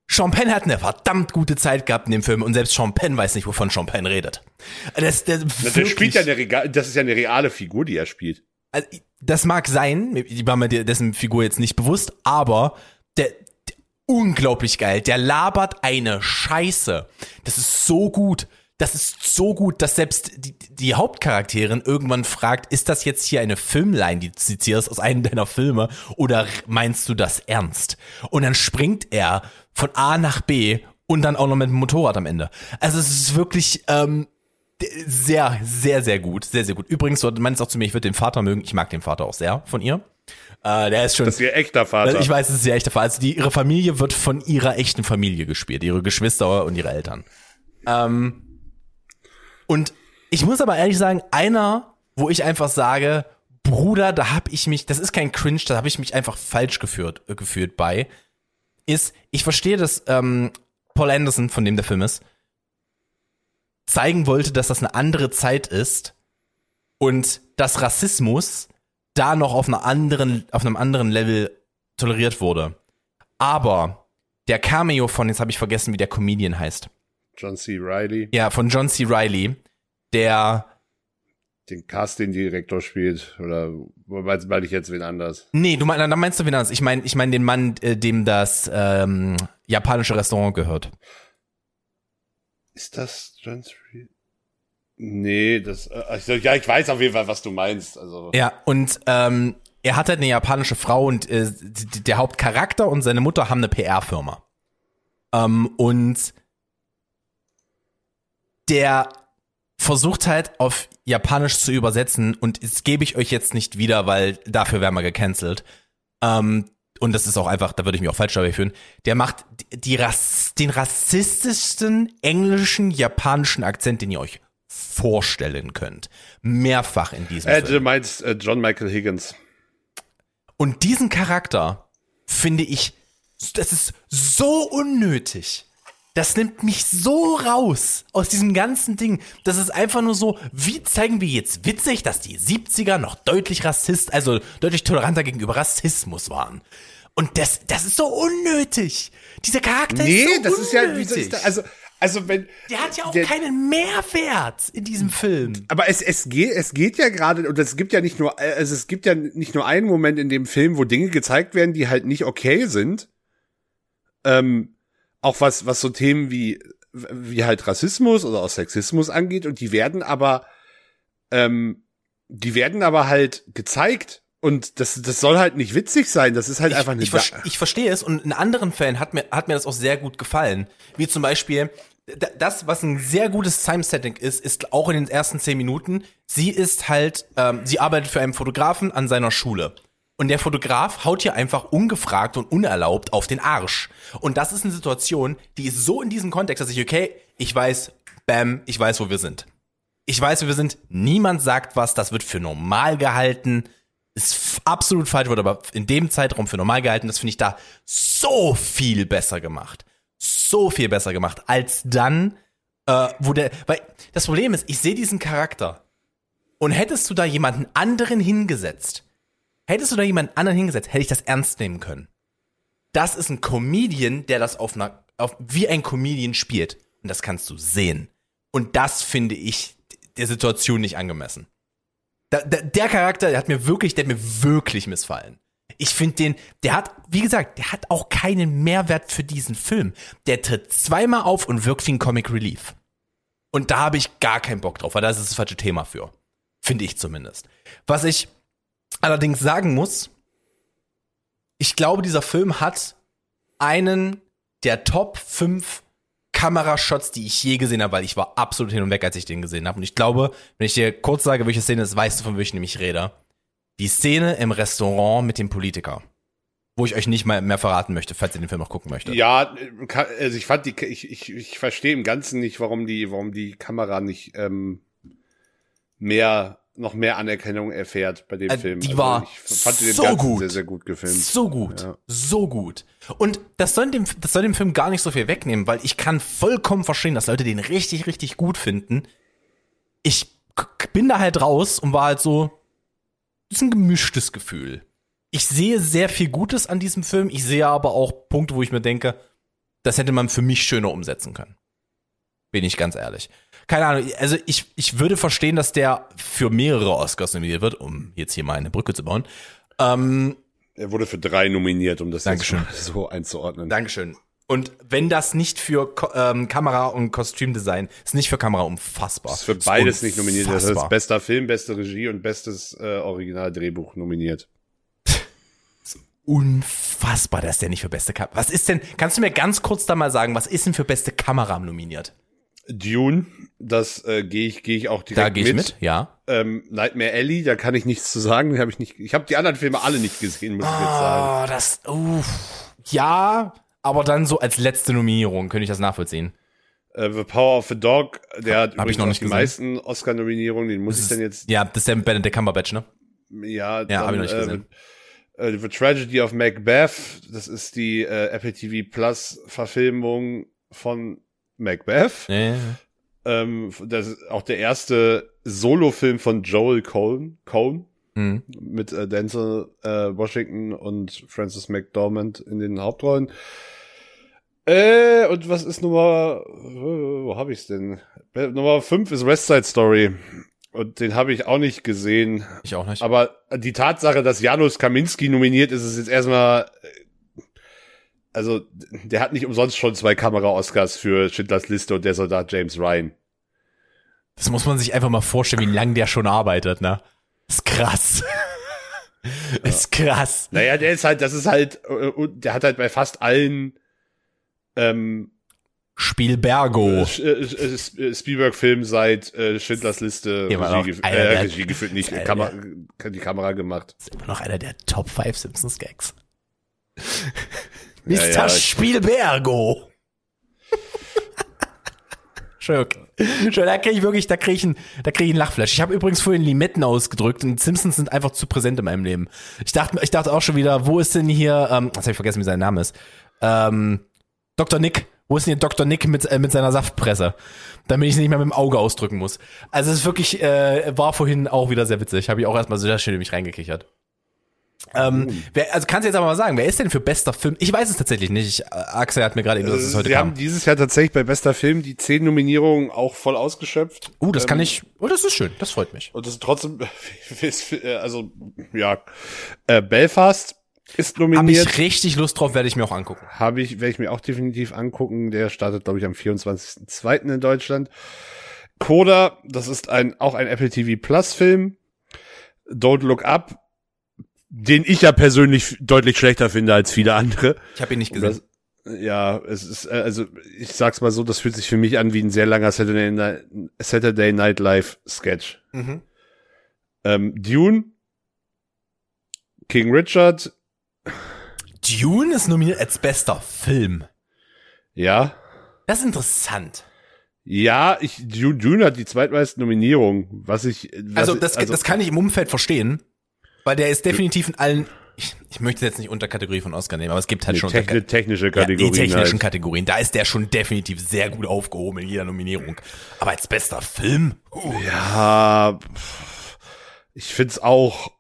Penn hat eine verdammt gute Zeit gehabt in dem Film und selbst Penn weiß nicht, wovon Penn redet. Das, das, Der spielt ja eine das ist ja eine reale Figur, die er spielt. also, das mag sein, ich war mir dessen Figur jetzt nicht bewusst, aber der, der unglaublich geil. Der labert eine Scheiße. Das ist so gut. Das ist so gut, dass selbst die, die Hauptcharakterin irgendwann fragt, ist das jetzt hier eine Filmline, die du zitierst aus einem deiner Filme, oder meinst du das ernst? Und dann springt er von A nach B und dann auch noch mit dem Motorrad am Ende. Also es ist wirklich, ähm, sehr, sehr, sehr gut. Sehr, sehr gut. Übrigens, du meinst auch zu mir, ich würde den Vater mögen. Ich mag den Vater auch sehr von ihr. Äh, der ist schon. Das ist ihr echter Vater. ich weiß, es ist ihr echter Vater. Also die, ihre Familie wird von ihrer echten Familie gespielt. Ihre Geschwister und ihre Eltern. Ähm, und ich muss aber ehrlich sagen, einer, wo ich einfach sage, Bruder, da hab ich mich, das ist kein Cringe, da habe ich mich einfach falsch geführt, äh, gefühlt bei, ist, ich verstehe, dass ähm, Paul Anderson, von dem der Film ist, zeigen wollte, dass das eine andere Zeit ist und dass Rassismus da noch auf einer anderen, auf einem anderen Level toleriert wurde. Aber der Cameo von, jetzt habe ich vergessen, wie der Comedian heißt. John C. Riley, Ja, von John C. Riley, der den Casting-Direktor spielt. Oder meinst meine ich jetzt wen anders? Nee, du meinst, dann meinst du wen anders. Ich meine, ich meine den Mann, äh, dem das ähm, japanische Restaurant gehört. Ist das. Riley? Nee, das, äh, ich, ja, ich weiß auf jeden Fall, was du meinst. Also, Ja, und ähm, er hat halt eine japanische Frau und äh, der Hauptcharakter und seine Mutter haben eine PR-Firma. Ähm, und der versucht halt auf Japanisch zu übersetzen und das gebe ich euch jetzt nicht wieder, weil dafür wären wir gecancelt. Ähm, und das ist auch einfach, da würde ich mich auch falsch dabei fühlen. Der macht die Rass, den rassistischsten englischen, japanischen Akzent, den ihr euch vorstellen könnt. Mehrfach in diesem äh, Film. du meinst äh, John Michael Higgins. Und diesen Charakter finde ich, das ist so unnötig. Das nimmt mich so raus aus diesem ganzen Ding. Das ist einfach nur so, wie zeigen wir jetzt witzig, dass die 70er noch deutlich Rassist, also deutlich toleranter gegenüber Rassismus waren. Und das, das ist so unnötig. Dieser Charakter Nee, ist so das ist ja, unnötig. wieso ist da, also, also wenn, der hat ja auch der- keinen Mehrwert in diesem Film. aber es, es geht, es geht ja gerade, und es gibt ja nicht nur, also es gibt ja nicht nur einen Moment in dem Film, wo Dinge gezeigt werden, die halt nicht okay sind. Ähm, auch was, was so Themen wie, wie halt Rassismus oder auch Sexismus angeht, und die werden aber, ähm, die werden aber halt gezeigt. Und das, das soll halt nicht witzig sein. Das ist halt einfach eine ich, ich, ver- ich verstehe es und in anderen Fällen hat mir, hat mir das auch sehr gut gefallen. Wie zum Beispiel, das, was ein sehr gutes Time-Setting ist, ist auch in den ersten zehn Minuten, sie ist halt, ähm, sie arbeitet für einen Fotografen an seiner Schule. Und der Fotograf haut hier einfach ungefragt und unerlaubt auf den Arsch. Und das ist eine Situation, die ist so in diesem Kontext, dass ich, okay, ich weiß, bam, ich weiß, wo wir sind. Ich weiß, wo wir sind. Niemand sagt was, das wird für normal gehalten. Ist absolut falsch, wird aber in dem Zeitraum für normal gehalten. Das finde ich da so viel besser gemacht. So viel besser gemacht, als dann, äh, wo der, weil das Problem ist, ich sehe diesen Charakter. Und hättest du da jemanden anderen hingesetzt, hättest du da jemanden anderen hingesetzt, hätte ich das ernst nehmen können. Das ist ein Comedian, der das auf einer, auf, wie ein Comedian spielt. Und das kannst du sehen. Und das finde ich der Situation nicht angemessen. Da, da, der Charakter, der hat mir wirklich, der hat mir wirklich missfallen. Ich finde den, der hat, wie gesagt, der hat auch keinen Mehrwert für diesen Film. Der tritt zweimal auf und wirkt wie ein Comic Relief. Und da habe ich gar keinen Bock drauf, weil das ist das falsche Thema für. Finde ich zumindest. Was ich allerdings sagen muss, ich glaube, dieser Film hat einen der Top 5 Kamerashots, die ich je gesehen habe, weil ich war absolut hin und weg, als ich den gesehen habe. Und ich glaube, wenn ich dir kurz sage, welche Szene ist, weißt du, von welcher ich rede. Die Szene im Restaurant mit dem Politiker. Wo ich euch nicht mal mehr verraten möchte, falls ihr den Film noch gucken möchtet. Ja, also ich fand die, ich, ich, ich verstehe im Ganzen nicht, warum die, warum die Kamera nicht ähm, mehr, noch mehr Anerkennung erfährt bei dem Äh, Film. die war ich fand den so gut. sehr, sehr gut gefilmt. So gut, Ja. so gut. Und das soll, dem, das soll dem Film gar nicht so viel wegnehmen, weil ich kann vollkommen verstehen, dass Leute den richtig, richtig gut finden. Ich bin da halt raus und war halt so, das ist ein gemischtes Gefühl. Ich sehe sehr viel Gutes an diesem Film, ich sehe aber auch Punkte, wo ich mir denke, das hätte man für mich schöner umsetzen können. Bin ich ganz ehrlich. Keine Ahnung, also ich, ich würde verstehen, dass der für mehrere Oscars nominiert wird, um jetzt hier mal eine Brücke zu bauen. Ähm, Er wurde für drei nominiert, um das Dankeschön. jetzt so einzuordnen. Dankeschön. Und wenn das nicht für Ko ähm, Kamera und Kostümdesign, ist nicht für Kamera unfassbar. ist für beides nicht nominiert. Das ist bester Film, beste Regie und bestes äh, Originaldrehbuch nominiert. Unfassbar, dass der nicht für beste Kamera. Was ist denn, kannst du mir ganz kurz da mal sagen, was ist denn für beste Kamera nominiert? Dune, das äh, gehe ich, gehe ich auch direkt Da gehe ich mit, ja. Ähm, Nightmare Alley, da kann ich nichts zu sagen. Den hab ich nicht. Ich habe die anderen Filme alle nicht gesehen, muss ich jetzt sagen. Oh, das, uff. Ja, aber dann so als letzte Nominierung könnte ich das nachvollziehen. Äh, the Power of the Dog, der hat Hab ich übrigens noch nicht die gesehen. meisten Oscar-Nominierungen. Den muss ich dann jetzt. Ja, das ist der Benedict Cumberbatch, ne? Ja, Ja, hab ich noch nicht gesehen. Äh, The Tragedy of Macbeth, das ist die äh, Apple TV Plus Verfilmung von Macbeth. Nee. Ähm, das ist auch der erste Solo-Film von Joel Cohen, Cohen Hm. mit äh, Denzel äh, Washington und Francis McDormand in den Hauptrollen. Äh, und was ist Nummer, äh, wo habe ich's denn? Nummer 5 ist West Side Story. Und den habe ich auch nicht gesehen. Ich auch nicht. Aber die Tatsache, dass Janusz Kaminski nominiert ist, ist jetzt erstmal, äh, also der hat nicht umsonst schon zwei Kamera-Oscars für Schindlers Liste und der Soldat James Ryan. Das muss man sich einfach mal vorstellen, wie lange der schon arbeitet, ne? Ist krass. Ist krass. Naja, der ist halt, das ist halt, äh, der hat halt bei fast allen ähm, Spielbergo. äh, äh, Spielberg-Filmen seit äh, Schindlers Liste Ja, Regie, gef- äh, der- Regie geführt, nicht einer Kamera, die Kamera gemacht. ist immer noch einer der Top 5 Simpsons Ja, Mr. ja, ich- Spielbergo. Schön. Schön, da kriege ich wirklich, da kriege ich, ein, da krieg ich einen Lachflash. Ich habe übrigens vorhin Limetten ausgedrückt und Simpsons sind einfach zu präsent in meinem Leben. Ich dachte, ich dachte auch schon wieder, wo ist denn hier, ähm, jetzt habe ich vergessen, wie sein Name ist. Ähm, Dr. Nick. Wo ist denn hier Dr. Nick mit, äh, mit seiner Saftpresse? Damit ich es nicht mehr mit dem Auge ausdrücken muss. Also es ist wirklich, äh, war vorhin auch wieder sehr witzig. Habe ich auch erstmal sehr schön in mich reingekichert. Ähm, wer, also kannst du jetzt aber mal sagen, wer ist denn für bester Film? Ich weiß es tatsächlich nicht. Ich, äh, Axel hat mir gerade eben gesagt, dass es heute Sie kam. haben dieses Jahr tatsächlich bei bester Film die zehn Nominierungen auch voll ausgeschöpft. Uh, das kann ich. Oh, das ist schön. Das freut mich. Und das ist trotzdem, äh, also, ja, äh, Belfast ist Habe nominiert. ich richtig Lust drauf, werde ich mir auch angucken. Habe ich, werde ich mir auch definitiv angucken. Der startet, glaube ich, am 24.02. in Deutschland. Coda, das ist ein, auch ein Apple TV Plus Film. Don't Look Up, den ich ja persönlich deutlich schlechter finde als viele andere. Ich habe ihn nicht gesehen. Das, ja, es ist, äh, also, ich sag's mal so, das fühlt sich für mich an wie ein sehr langer Saturday Night, Saturday Night Live Sketch. Mhm. Ähm, Dune, King Richard, Dune ist nominiert als bester Film. ja. Das ist interessant. Ja, ich, Dune, Dune hat die zweitmeisten Nominierungen, was ich, was Also ich- das, das kann ich im Umfeld verstehen, weil der ist definitiv in allen. Ich, ich möchte jetzt nicht Unterkategorie von Oscar nehmen, aber es gibt halt nee, schon techni technische ja, Kategorien. die technischen halt. Kategorien. Da ist der schon definitiv sehr gut aufgehoben in jeder Nominierung. Aber als bester Film. Uh, Ja, ich find's auch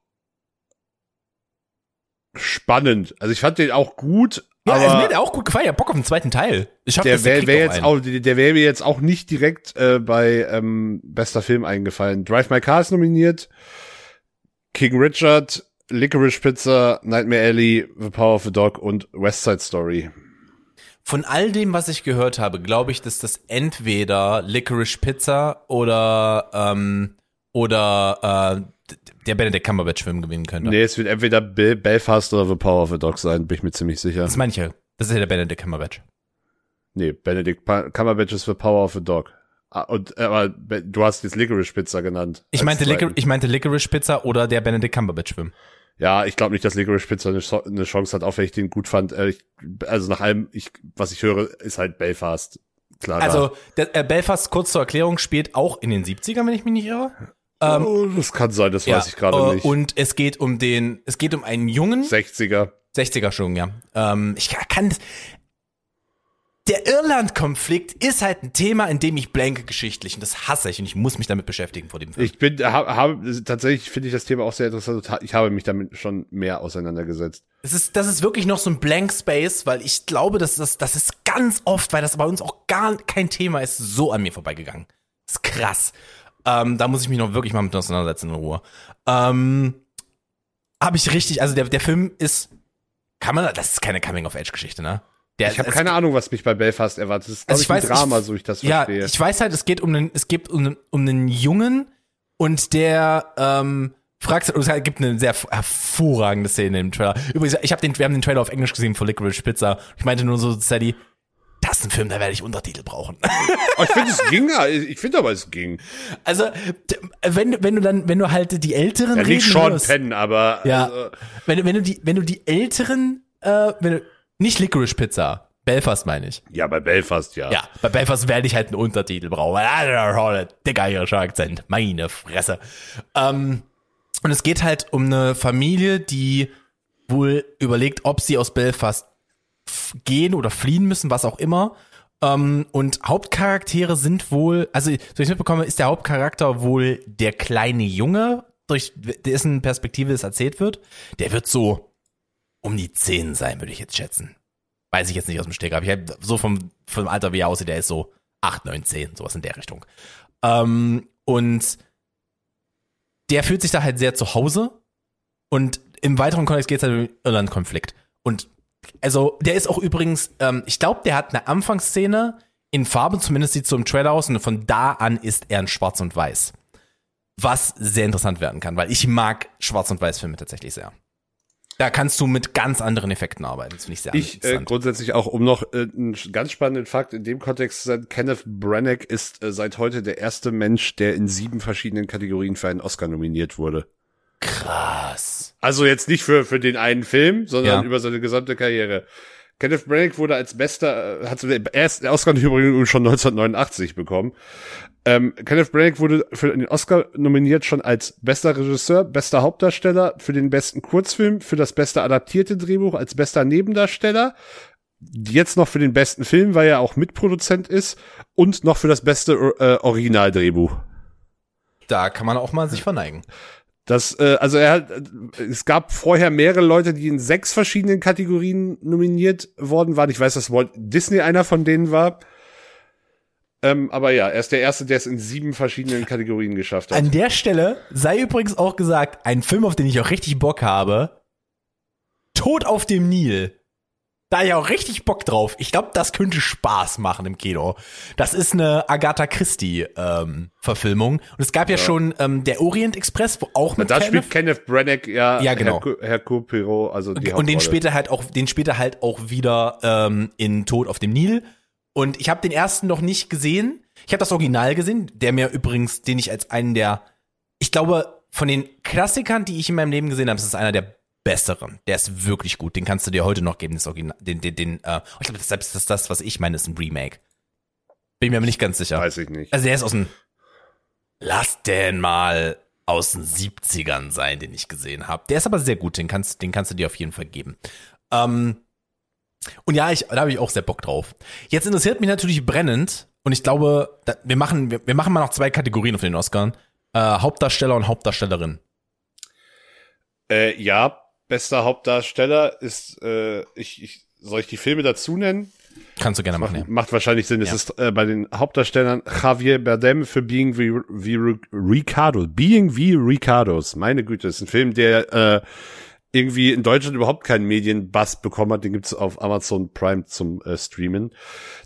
spannend. Also ich fand den auch gut, ja, also mir aber hat der auch gut gefallen. Ich hab Bock auf den zweiten Teil. Ich hoffe, der wäre wär jetzt auch, der wäre mir jetzt auch nicht direkt äh, bei ähm, bester Film eingefallen. Drive My Car ist nominiert, King Richard, Licorice Pizza, Nightmare Alley, The Power of the Dog und West Side Story. Von all dem, was ich gehört habe, glaube ich, dass das entweder Licorice Pizza oder ähm, oder äh, der Benedict Cumberbatch Film gewinnen könnte. Nee, es wird entweder Bel Belfast oder The Power of the Dog sein, bin ich mir ziemlich sicher. Das meine ich ja. Das ist ja der Benedict Cumberbatch. Nee, Benedict Pa- Cumberbatch ist The Power of the Dog. Ah, und, aber Be- du hast jetzt Licorice Pizza genannt. Ich meinte. Licor ich meinte Licorice Pizza oder der Benedict Cumberbatch Film. Ja, ich glaube nicht, dass Licorice Pizza eine, Cho- eine Chance hat, auch wenn ich den gut fand. Äh, ich, also nach allem, ich, was ich höre, ist halt Belfast. Klar. Also der, äh, Belfast, kurz zur Erklärung, spielt auch in den 70ern, wenn ich mich nicht irre. Ähm, oh, das kann sein, das weiß ich gerade äh, nicht. Und es geht um den, es geht um einen Jungen, 60er. 60er schon, ja. Ähm, ich kann das. Der Irland-Konflikt ist halt ein Thema, in dem ich blanke geschichtlich und das hasse ich und ich muss mich damit beschäftigen vor dem Film. Ich bin, habe, hab, tatsächlich finde ich das Thema auch sehr interessant. Ich habe mich damit schon mehr auseinandergesetzt. Es ist, das ist wirklich noch so ein Blank Space, weil ich glaube, dass das, das ist ganz oft, weil das bei uns auch gar kein Thema ist, so an mir vorbeigegangen. Das ist krass. Ähm, da muss ich mich noch wirklich mal mit auseinandersetzen in Ruhe. Ähm, habe ich richtig, also der, der Film ist, kann man, das ist keine Coming-of-Age-Geschichte, ne? Der, Ich habe keine Ahnung, was mich bei Belfast erwartet. Das ist, Also ich, weiß, ein Drama, ich- so ich das Ja, verstehe. ich weiß halt, es geht um einen, es geht um einen, um einen Jungen und der ähm, fragt, und es gibt eine sehr hervorragende Szene im Trailer. Übrigens, ich habe den, wir haben den Trailer auf Englisch gesehen von Licorice Pizza. Ich meinte nur so, Sadie, das ist ein Film, da werde ich Untertitel brauchen. oh, ich finde, es ging. Ich finde aber, es ging. Also, wenn, wenn du dann, wenn du halt die Älteren Ja, nicht Sean hörst, Penn, aber ja, also, wenn, wenn du die, wenn du die Älteren, äh, wenn du, nicht Licorice Pizza, Belfast meine ich. ja, bei Belfast ja. Ja, bei Belfast werde ich halt einen Untertitel brauchen. ah, Dicker irischer Akzent. Meine Fresse. Ähm, Und es geht halt um eine Familie, die wohl überlegt, ob sie aus Belfast gehen oder fliehen müssen, was auch immer. Ähm, und Hauptcharaktere sind wohl, also so ich mitbekomme, ist der Hauptcharakter wohl der kleine Junge, durch dessen Perspektive es erzählt wird. Der wird so um die 10 sein, würde ich jetzt schätzen. Weiß ich jetzt nicht aus dem Steg, aber ich hab so vom, vom Alter, wie er aussieht, der ist so 8, 9, 10, sowas in der Richtung. Ähm, und der fühlt sich da halt sehr zu Hause. Und im weiteren Kontext geht es halt um den Irland-Konflikt. Und also, der ist auch übrigens, ähm, ich glaube, der hat eine Anfangsszene in Farbe, zumindest sieht so im Trailer aus, und von da an ist er in Schwarz und Weiß. Was sehr interessant werden kann, weil ich mag Schwarz- und Weiß-Filme tatsächlich sehr. Da kannst du mit ganz anderen Effekten arbeiten. Das finde ich sehr Ich äh, interessant. grundsätzlich auch, um noch äh, einen ganz spannenden Fakt in dem Kontext zu sagen, Kenneth Branagh ist äh, seit heute der erste Mensch, der in sieben verschiedenen Kategorien für einen Oscar nominiert wurde. Krass. Also jetzt nicht für, für den einen Film, sondern Ja. über seine gesamte Karriere. Kenneth Branagh wurde als bester, äh, hat den ersten Oscar übrigens schon 1989 bekommen. Ähm, Kenneth Branagh wurde für den Oscar nominiert schon als bester Regisseur, bester Hauptdarsteller, für den besten Kurzfilm, für das beste adaptierte Drehbuch, als bester Nebendarsteller, jetzt noch für den besten Film, weil er auch Mitproduzent ist und noch für das beste äh, Originaldrehbuch. Da kann man auch mal sich verneigen. Das, äh, also er hat, äh, es gab vorher mehrere Leute, die in sechs verschiedenen Kategorien nominiert worden waren. Ich weiß, dass Walt Disney einer von denen war. Ähm, aber ja, er ist der Erste, der es in sieben verschiedenen Kategorien geschafft hat. An der Stelle sei übrigens auch gesagt, ein Film, auf den ich auch richtig Bock habe, Tod auf dem Nil. Da ich auch richtig Bock drauf. Ich glaube, das könnte Spaß machen im Kino. Das ist eine Agatha Christie ähm, Verfilmung. Und es gab ja, schon ähm, der Orient Express, wo auch mit da spielt Kenneth Branagh ja, Ja, genau. Herr, Herr also die und den später halt auch, den später halt auch wieder ähm, in Tod auf dem Nil. Und ich habe den ersten noch nicht gesehen. Ich habe das Original gesehen, der mir übrigens, den ich als einen der, ich glaube, von den Klassikern, die ich in meinem Leben gesehen habe, ist es einer der besseren. Der ist wirklich gut. Den kannst du dir heute noch geben, das Original. Den, den, den, äh, ich glaube, selbst das, das, was ich meine, ist ein Remake. Bin mir aber nicht ganz sicher. Weiß ich nicht. Also der ist aus den, lass den mal aus den 70ern sein, den ich gesehen habe. Der ist aber sehr gut, den kannst, den kannst du dir auf jeden Fall geben. Ähm, und ja, ich, da habe ich auch sehr Bock drauf. Jetzt interessiert mich natürlich brennend, und ich glaube, da, wir, machen, wir, wir machen mal noch zwei Kategorien auf den Oscars. Äh, Hauptdarsteller und Hauptdarstellerin. Äh, ja, bester Hauptdarsteller ist, äh, ich, ich, soll ich die Filme dazu nennen? Kannst du gerne machen, ja. Macht wahrscheinlich Sinn. Es Ja. ist äh, bei den Hauptdarstellern Javier Bardem für Being wie, wie Ri- Ricardo. Being wie Ricardos. Meine Güte, ist ein Film, der äh, irgendwie in Deutschland überhaupt keinen Medienbass bekommen hat. Den gibt's auf Amazon Prime zum äh, Streamen.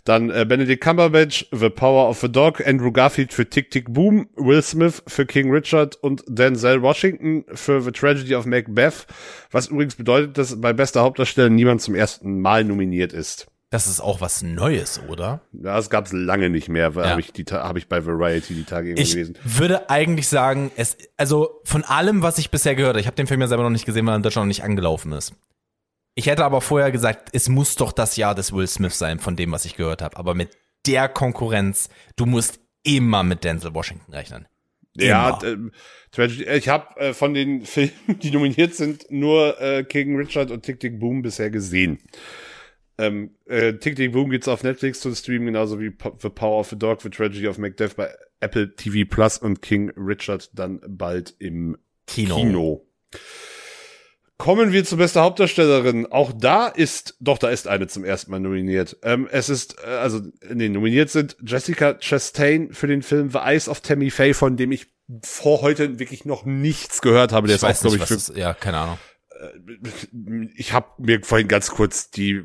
Dann äh, Benedict Cumberbatch, The Power of a Dog, Andrew Garfield für Tick Tick Boom, Will Smith für King Richard und Denzel Washington für The Tragedy of Macbeth. Was übrigens bedeutet, dass bei bester Hauptdarsteller niemand zum ersten Mal nominiert ist. Das ist auch was Neues, oder? Ja, das gab's lange nicht mehr, Ja. habe ich, die hab ich bei Variety die Tage Ich gelesen. würde eigentlich sagen, es, also von allem, was ich bisher gehört habe, ich habe den Film ja selber noch nicht gesehen, weil er in Deutschland noch nicht angelaufen ist. Ich hätte aber vorher gesagt, es muss doch das Jahr des Will Smith sein, von dem, was ich gehört habe. Aber mit der Konkurrenz, du musst immer mit Denzel Washington rechnen. Ja, Immer. Tragedy, ich habe äh, von den Filmen, die nominiert sind, nur äh, King Richard und Tick Tick Boom bisher gesehen. Ähm, äh, Tick Tick Boom gibt's auf Netflix zu streamen, genauso wie Po- The Power of the Dog, The Tragedy of Macbeth bei Apple TV Plus und King Richard dann bald im Kino. Kino. Kommen wir zur beste Hauptdarstellerin. Auch da ist, doch, da ist eine zum ersten Mal nominiert. Ähm, es ist, äh, also, nee, nominiert sind Jessica Chastain für den Film The Eyes of Tammy Faye, von dem ich vor heute wirklich noch nichts gehört habe. Der Ich ist auch, glaube ich, für, ist, ja, keine Ahnung. ich habe mir vorhin ganz kurz die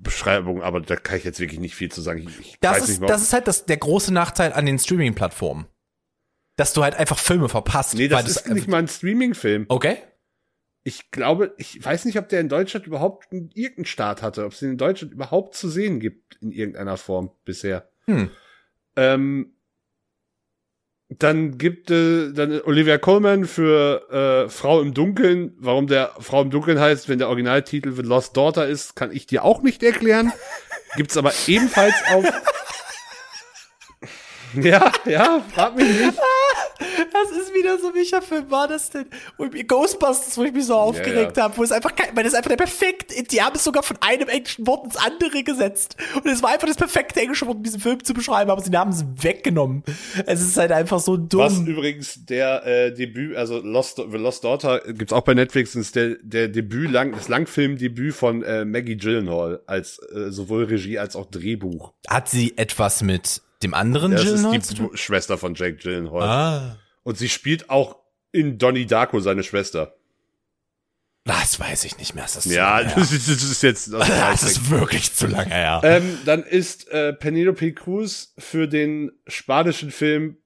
Beschreibung, aber da kann ich jetzt wirklich nicht viel zu sagen. Ich, ich Das ist, das ist halt das, der große Nachteil an den Streaming-Plattformen. Dass du halt einfach Filme verpasst. nee, das ist nicht mal ein Streaming-Film. Okay. Ich glaube, ich weiß nicht, ob der in Deutschland überhaupt einen- irgendeinen Start hatte, ob es den in Deutschland überhaupt zu sehen gibt in irgendeiner Form bisher. Hm. Ähm, dann gibt äh, dann Olivia Colman für äh, Frau im Dunkeln. Warum der Frau im Dunkeln heißt, wenn der Originaltitel The Lost Daughter ist, kann ich dir auch nicht erklären. Gibt's aber ebenfalls auf. ja, ja, frag mich nicht. Das ist wieder so, welcher Film war das denn? Ghostbusters, wo ich mich so aufgeregt ja. habe, wo es einfach kein, weil das ist einfach der perfekte, die haben es sogar von einem englischen Wort ins andere gesetzt. Und es war einfach das perfekte englische Wort, um diesen Film zu beschreiben, aber sie haben es weggenommen. Es ist halt einfach so dumm. Was übrigens der äh, Debüt, also Lost, The Lost Daughter gibt's auch bei Netflix, ist der, der Debüt, lang, das Langfilmdebüt von äh, Maggie Gyllenhaal als äh, sowohl Regie als auch Drehbuch. Hat sie etwas mit dem anderen Das Gyllenhaal ist zu die Schwester von Jake Gyllenhaal. Ah. Und sie spielt auch in Donnie Darko seine Schwester. Das weiß ich nicht mehr. Das ist Ja, das ist, das ist jetzt das das ist wirklich zu lange her. ähm, Dann ist äh, Penelope Cruz für den spanischen Film,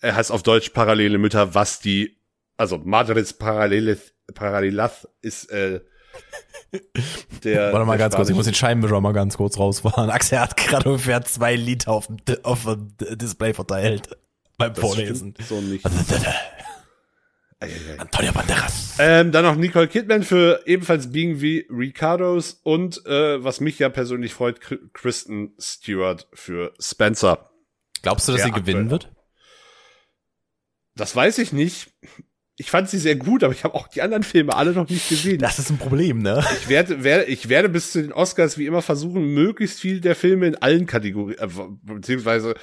er heißt auf Deutsch Parallele Mütter, was die, also Madres Paralelas ist äh, der. Warte mal der ganz kurz, ich muss den Scheibenwischer mal ganz kurz rausfahren. Axel hat gerade ungefähr zwei Liter auf dem, auf dem Display verteilt. Beim Das Vorlesen. So nicht. Antonio Banderas. Ähm, dann noch Nicole Kidman für ebenfalls Being wie Ricardos und äh, was mich ja persönlich freut, Kr- Kristen Stewart für Spencer. Glaubst du, dass Ja, sie gewinnen aktuell. wird? Das weiß ich nicht. Ich fand sie sehr gut, aber ich habe auch die anderen Filme alle noch nicht gesehen. Das ist ein Problem, ne? Ich werde, werde, ich werde bis zu den Oscars wie immer versuchen, möglichst viel der Filme in allen Kategorien, äh, beziehungsweise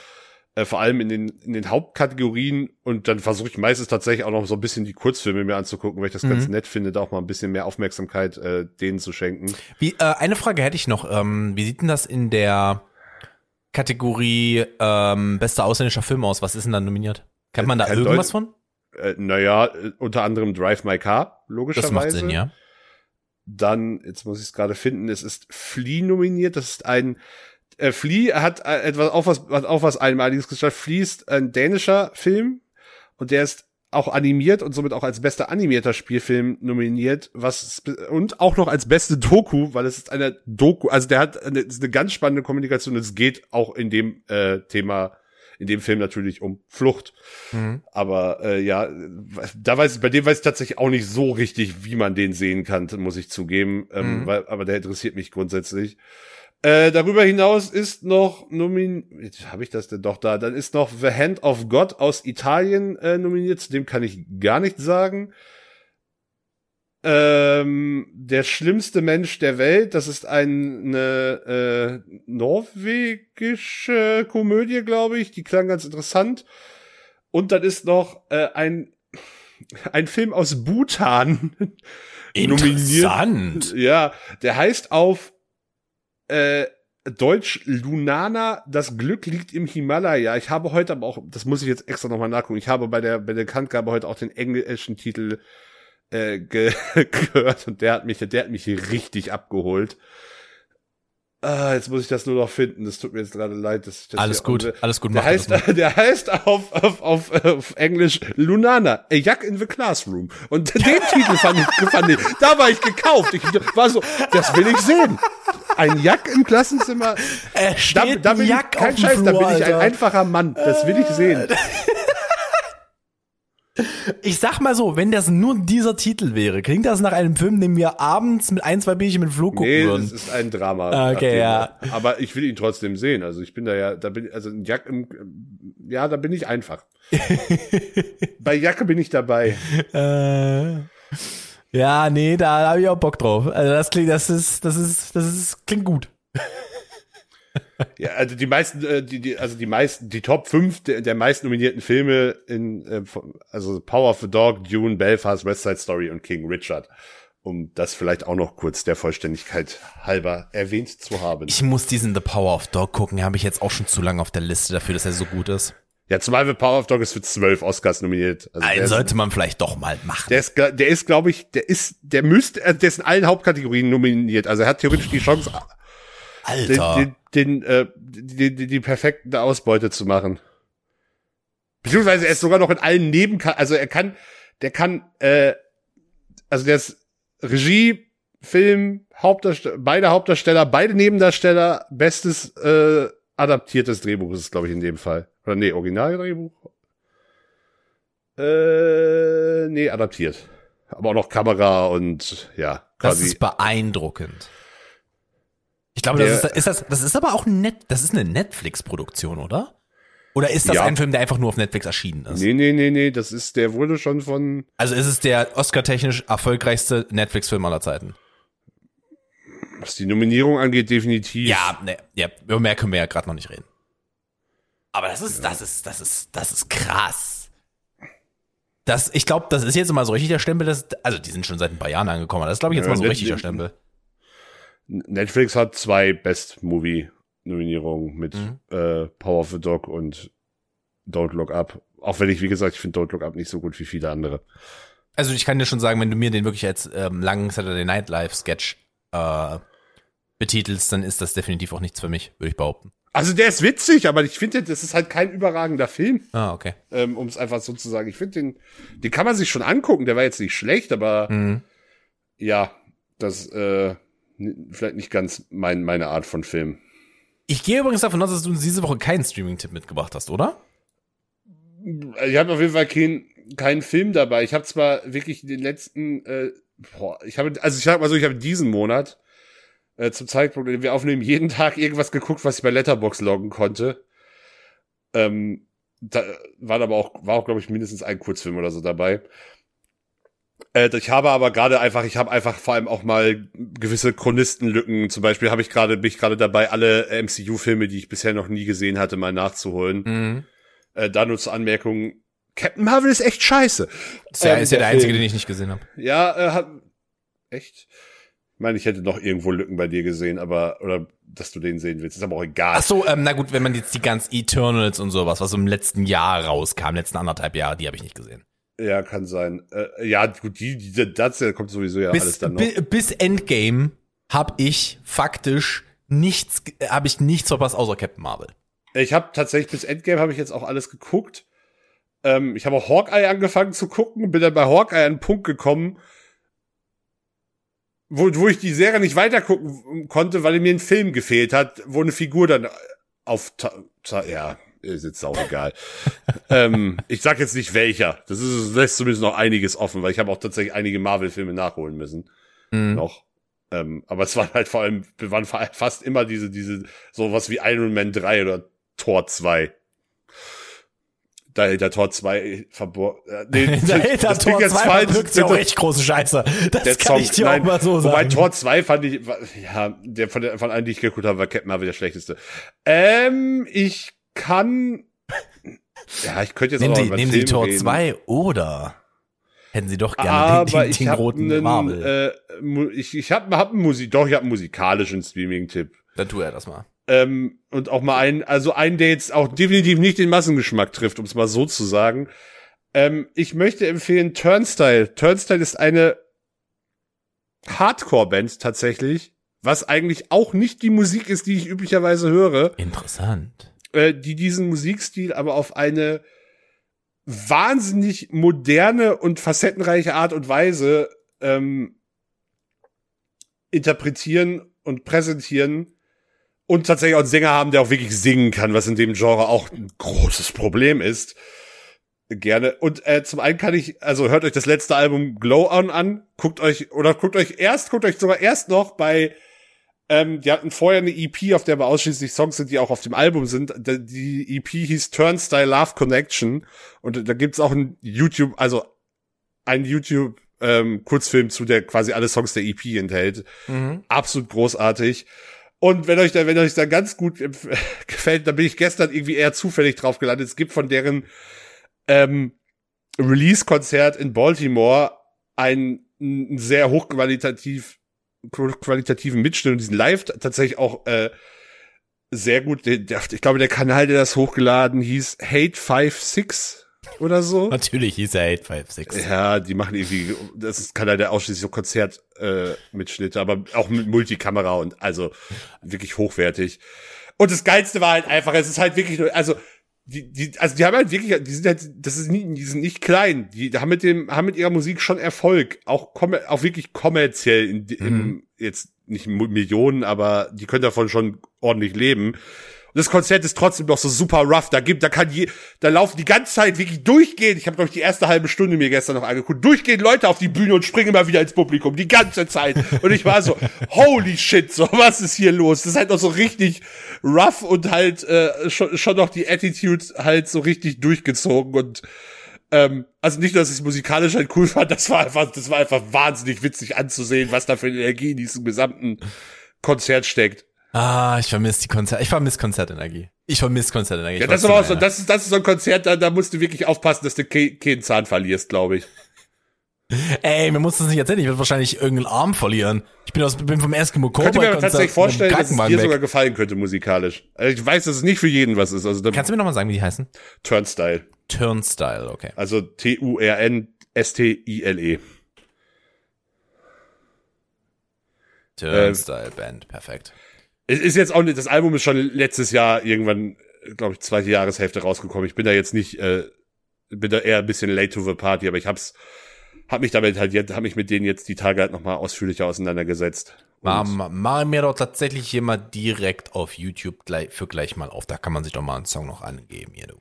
äh, vor allem in den, in den Hauptkategorien und dann versuche ich meistens tatsächlich auch noch so ein bisschen die Kurzfilme mir anzugucken, weil ich das ganz Mhm. nett finde, da auch mal ein bisschen mehr Aufmerksamkeit äh, denen zu schenken. Wie, äh, eine Frage hätte ich noch. Ähm, wie sieht denn das in der Kategorie ähm, bester ausländischer Film aus? Was ist denn da nominiert? Kennt man da irgendwas Deut- von? Äh, naja, äh, unter anderem Drive My Car, logischerweise. Das macht Sinn, ja. Dann, jetzt muss ich es gerade finden, es ist Flea nominiert. Das ist ein äh, Flea hat äh, etwas auch was hat auch was einmaliges geschafft. Flea ist ein dänischer Film und der ist auch animiert und somit auch als bester animierter Spielfilm nominiert, was und auch noch als beste Doku, weil es ist eine Doku, also der hat eine, eine ganz spannende Kommunikation. Es geht auch in dem äh, Thema, in dem Film natürlich um Flucht. Mhm. Aber äh, ja, da weiß ich, bei dem weiß ich tatsächlich auch nicht so richtig, wie man den sehen kann, muss ich zugeben. Ähm, Mhm. weil, aber der interessiert mich grundsätzlich. Äh, darüber hinaus ist noch nomin, habe ich das denn doch da? Dann ist noch The Hand of God aus Italien äh, nominiert. Zu dem kann ich gar nichts sagen. Ähm, der schlimmste Mensch der Welt, das ist eine äh, norwegische Komödie, glaube ich. Die klang ganz interessant. Und dann ist noch äh, ein ein Film aus Bhutan nominiert. Interessant. Ja, der heißt auf äh, Deutsch Lunana, das Glück liegt im Himalaya. Ich habe heute aber auch, das muss ich jetzt extra nochmal nachgucken, ich habe bei der, bei der Kantgabe heute auch den englischen Titel äh, ge gehört und der hat mich, der hat mich hier richtig abgeholt. Ah, jetzt muss ich das nur noch finden. Das tut mir jetzt gerade leid. Dass ich das Alles gut, unse- alles gut. Der heißt, der heißt auf, auf, auf, auf Englisch Lunana, a Jack in the Classroom. Und den Titel fand ich, fand ich, da war ich gekauft. Ich war so, das will ich sehen. Ein Jack im Klassenzimmer. Er Da, steht da ein bin Jack ich, kein Scheiß, da Flur, bin ich ein Alter. einfacher Mann. Das will ich sehen. Ich sag mal so, wenn das nur dieser Titel wäre, klingt das nach einem Film, den wir abends mit ein, zwei Bierchen mit Flo gucken Nee, würden. das ist ein Drama. Ah, okay, Nachdem- ja. Aber ich will ihn trotzdem sehen. Also ich bin da ja, da bin, also Jack im, ja, da bin ich einfach. Bei Jacke bin ich dabei. Äh, ja, nee, da habe ich auch Bock drauf. Also das klingt, das ist, das ist, das ist, klingt gut. Ja, also die meisten, äh, die, die, also die meisten, die Top 5 der, der meisten nominierten Filme in, äh, also Power of the Dog, Dune, Belfast, West Side Story und King Richard. Um das vielleicht auch noch kurz der Vollständigkeit halber erwähnt zu haben. Ich muss diesen The Power of Dog gucken, habe ich jetzt auch schon zu lange auf der Liste dafür, dass er so gut ist. ja, zumal wir Power of Dog ist für zwölf Oscars nominiert. Also Einen ist- sollte man vielleicht doch mal machen. Der ist, der ist, glaube ich, der ist, der müsste, äh, der ist in allen Hauptkategorien nominiert. Also er hat theoretisch die Chance, Alter. den, den, äh, die, die, die perfekte Ausbeute zu machen. Beziehungsweise er ist sogar noch in allen Neben, also er kann, der kann, äh, also der ist Regie, Film, Hauptdarsteller, beide Hauptdarsteller, beide Nebendarsteller, bestes äh, adaptiertes Drehbuch ist es, glaube ich, in dem Fall. Oder nee, Originaldrehbuch? Äh, nee, adaptiert. Aber auch noch Kamera und ja, das quasi. ist beeindruckend. Ich glaube, das Der- ist, ist das, das ist aber auch ein Net, das ist eine Netflix-Produktion, oder? Oder ist das Ja. ein Film, der einfach nur auf Netflix erschienen ist? Nee, nee, nee, nee, das ist, der wurde schon von, Also ist es der Oscar-technisch erfolgreichste Netflix-Film aller Zeiten? was die Nominierung angeht, definitiv. Ja, ne, ja, über mehr können wir ja gerade noch nicht reden. Aber das ist, das ist, das ist, das ist krass. Das, ich glaube, das ist jetzt mal so richtig der Stempel, das, also die sind schon seit ein paar Jahren angekommen, aber das ist, glaube ich, jetzt Ja, mal so Net- richtig der Stempel. Netflix hat zwei Best Movie Nominierungen mit Mhm. äh, Power of the Dog und Don't Look Up. Auch wenn ich, wie gesagt, ich finde Don't Look Up nicht so gut wie viele andere. Also ich kann dir schon sagen, wenn du mir den wirklich als ähm, langen Saturday Night Live Sketch äh, betitelst, dann ist das definitiv auch nichts für mich, würde ich behaupten. Also der ist witzig, aber ich finde, das ist halt kein überragender Film, Ah, okay. ähm, um es einfach so zu sagen. Ich finde den, den kann man sich schon angucken. Der war jetzt nicht schlecht, aber Mhm. ja, das äh, vielleicht nicht ganz mein, meine Art von Film. Ich gehe übrigens davon aus, dass du uns diese Woche keinen Streaming-Tipp mitgebracht hast, oder? Ich habe auf jeden Fall keinen keinen Film dabei. Ich habe zwar wirklich den letzten, äh, boah, ich habe, also ich sag mal so, ich habe diesen Monat äh, zum Zeitpunkt, den wir aufnehmen, jeden Tag irgendwas geguckt, was ich bei Letterbox loggen konnte. Ähm, da war aber auch, war auch, glaube ich, mindestens ein Kurzfilm oder so dabei. Äh, ich habe aber gerade einfach, ich habe einfach vor allem auch mal gewisse Chronistenlücken. Zum Beispiel habe ich gerade, bin ich gerade dabei, alle MCU-Filme, die ich bisher noch nie gesehen hatte, mal nachzuholen. Mhm. Äh, da nur zur Anmerkung, Captain Marvel ist echt scheiße. Ist ja, Ähm, ist ja der der einzige, den ich nicht gesehen habe. Ja, äh, hat, echt? Ich meine, ich hätte noch irgendwo Lücken bei dir gesehen, aber, oder, dass du den sehen willst, ist aber auch egal. Ach so, ähm, na gut, wenn man jetzt die ganz Eternals und sowas, was im letzten Jahr rauskam, letzten anderthalb Jahre, die habe ich nicht gesehen. Ja, kann sein. Äh, ja, gut, die, die, das äh, kommt sowieso ja alles Bis, dann noch. bi- bis Endgame habe ich faktisch nichts, habe ich nichts verpasst außer Captain Marvel. Ich habe tatsächlich bis Endgame habe ich jetzt auch alles geguckt. Ähm, ich habe auch Hawkeye angefangen zu gucken, bin dann bei Hawkeye an einen Punkt gekommen, wo, wo ich die Serie nicht weitergucken konnte, weil mir ein Film gefehlt hat, wo eine Figur dann auf ja, ist jetzt auch egal. ähm, ich sag jetzt nicht welcher. Das ist lässt zumindest noch einiges offen, weil ich habe auch tatsächlich einige Marvel-Filme nachholen müssen Mhm. noch. Ähm, aber es waren halt vor allem, wir waren fa- fast immer diese, diese, sowas wie Iron Man 3 oder Tor 2. Da hinter Tor 2 verborgen. Äh, nee, Dahinter das Tor klingt jetzt 2 falsch. verbirgt ja auch Der- echt große Scheiße. Das der kann Song, ich dir nein, auch mal so Wobei sagen. Tor 2 fand ich, ja, der von, der, von allen, die ich geguckt habe, war Captain Marvel der schlechteste. Ähm, ich kann, ja, ich könnte jetzt nehmen auch Sie, nehmen Sie Tor reden. 2 oder hätten Sie doch gerne aber den, den, ich den roten einen, Marvel. äh, ich, ich habe hab einen Musik, doch, ich habe einen musikalischen Streaming-Tipp. Dann tu er das mal. Ähm, und auch mal einen, also einen, der jetzt auch definitiv nicht den Massengeschmack trifft, um es mal so zu sagen. Ähm, ich möchte empfehlen Turnstyle. Turnstyle ist eine Hardcore-Band tatsächlich, was eigentlich auch nicht die Musik ist, die ich üblicherweise höre, Interessant. Äh, die diesen Musikstil aber auf eine wahnsinnig moderne und facettenreiche Art und Weise ähm, interpretieren und präsentieren und tatsächlich auch einen Sänger haben, der auch wirklich singen kann, was in dem Genre auch ein großes Problem ist. Gerne. Und äh, zum einen kann ich, also hört euch das letzte Album Glow On an, guckt euch, oder guckt euch erst, guckt euch sogar erst noch bei, ähm, die hatten vorher eine EP, auf der aber ausschließlich Songs sind, die auch auf dem Album sind. Die EP hieß Turnstyle Love Connection und da gibt's auch ein YouTube, also ein YouTube ähm, Kurzfilm zu, der quasi alle Songs der EP enthält Mhm. absolut großartig. Und wenn euch da, wenn euch da ganz gut gefällt, dann bin ich gestern irgendwie eher zufällig drauf gelandet. Es gibt von deren ähm, Release-Konzert in Baltimore einen, einen sehr hochqualitativ qualitativen Mitschnitt und diesen Live tatsächlich auch äh, sehr gut. Ich glaube, der Kanal, der das hochgeladen hieß Hate 56 oder so. Natürlich hieß er 856. Ja, die machen irgendwie, das ist Kanal, der ausschließlich so Konzertmitschnitte, äh, Mitschnitte, aber auch mit Multikamera und also wirklich hochwertig. Und das Geilste war halt einfach, es ist halt wirklich nur, also die, die, also die haben halt wirklich, die sind halt, das ist nie, die sind nicht klein, die haben mit dem, haben mit ihrer Musik schon Erfolg, auch kommer, auch wirklich kommerziell, in, im, jetzt nicht Millionen, aber die können davon schon ordentlich leben. Das Konzert ist trotzdem noch so super rough. Da gibt, da kann je, da laufen die ganze Zeit wirklich durchgehend. Ich habe glaube ich die erste halbe Stunde mir gestern noch angeguckt. Durchgehend Leute auf die Bühne und springen immer wieder ins Publikum die ganze Zeit. Und ich war so, holy shit, so was ist hier los? Das ist halt noch so richtig rough und halt äh, schon, schon noch die Attitude halt so richtig durchgezogen und ähm, also nicht, dass ich es musikalisch halt cool fand, das war einfach, das war einfach wahnsinnig witzig anzusehen, was da für eine Energie in diesem gesamten Konzert steckt. Ah, ich vermisse die Konzert, ich vermisse Konzertenergie. Ich vermisse Konzertenergie. Ja, das ist aber auch so, das ist, das ist so ein Konzert, da, da musst du wirklich aufpassen, dass du ke keinen Zahn verlierst, glaube ich. Ey, mir muss das nicht erzählen, ich werde wahrscheinlich irgendeinen Arm verlieren. Ich bin aus, bin vom Eskimo Cowboy Könnte mir tatsächlich vorstellen, dass es dir weg. sogar gefallen könnte musikalisch. Also ich weiß, dass es nicht für jeden was ist. Also Kannst du mir nochmal sagen, wie die heißen? Turnstyle. Turnstyle, okay. Also T-U-R-N-S-T-I-L-E. Turnstyle Band, perfekt. Es ist jetzt auch nicht, das Album ist schon letztes Jahr irgendwann, glaube ich, zweite Jahreshälfte rausgekommen. Ich bin da jetzt nicht, äh, bin da eher ein bisschen late to the party, aber ich hab's, hab mich damit halt jetzt, hab mich mit denen jetzt die Tage halt nochmal ausführlicher auseinandergesetzt. Mach, mach mir doch tatsächlich hier mal direkt auf YouTube gleich, für gleich mal auf. Da kann man sich doch mal einen Song noch angeben, hier du.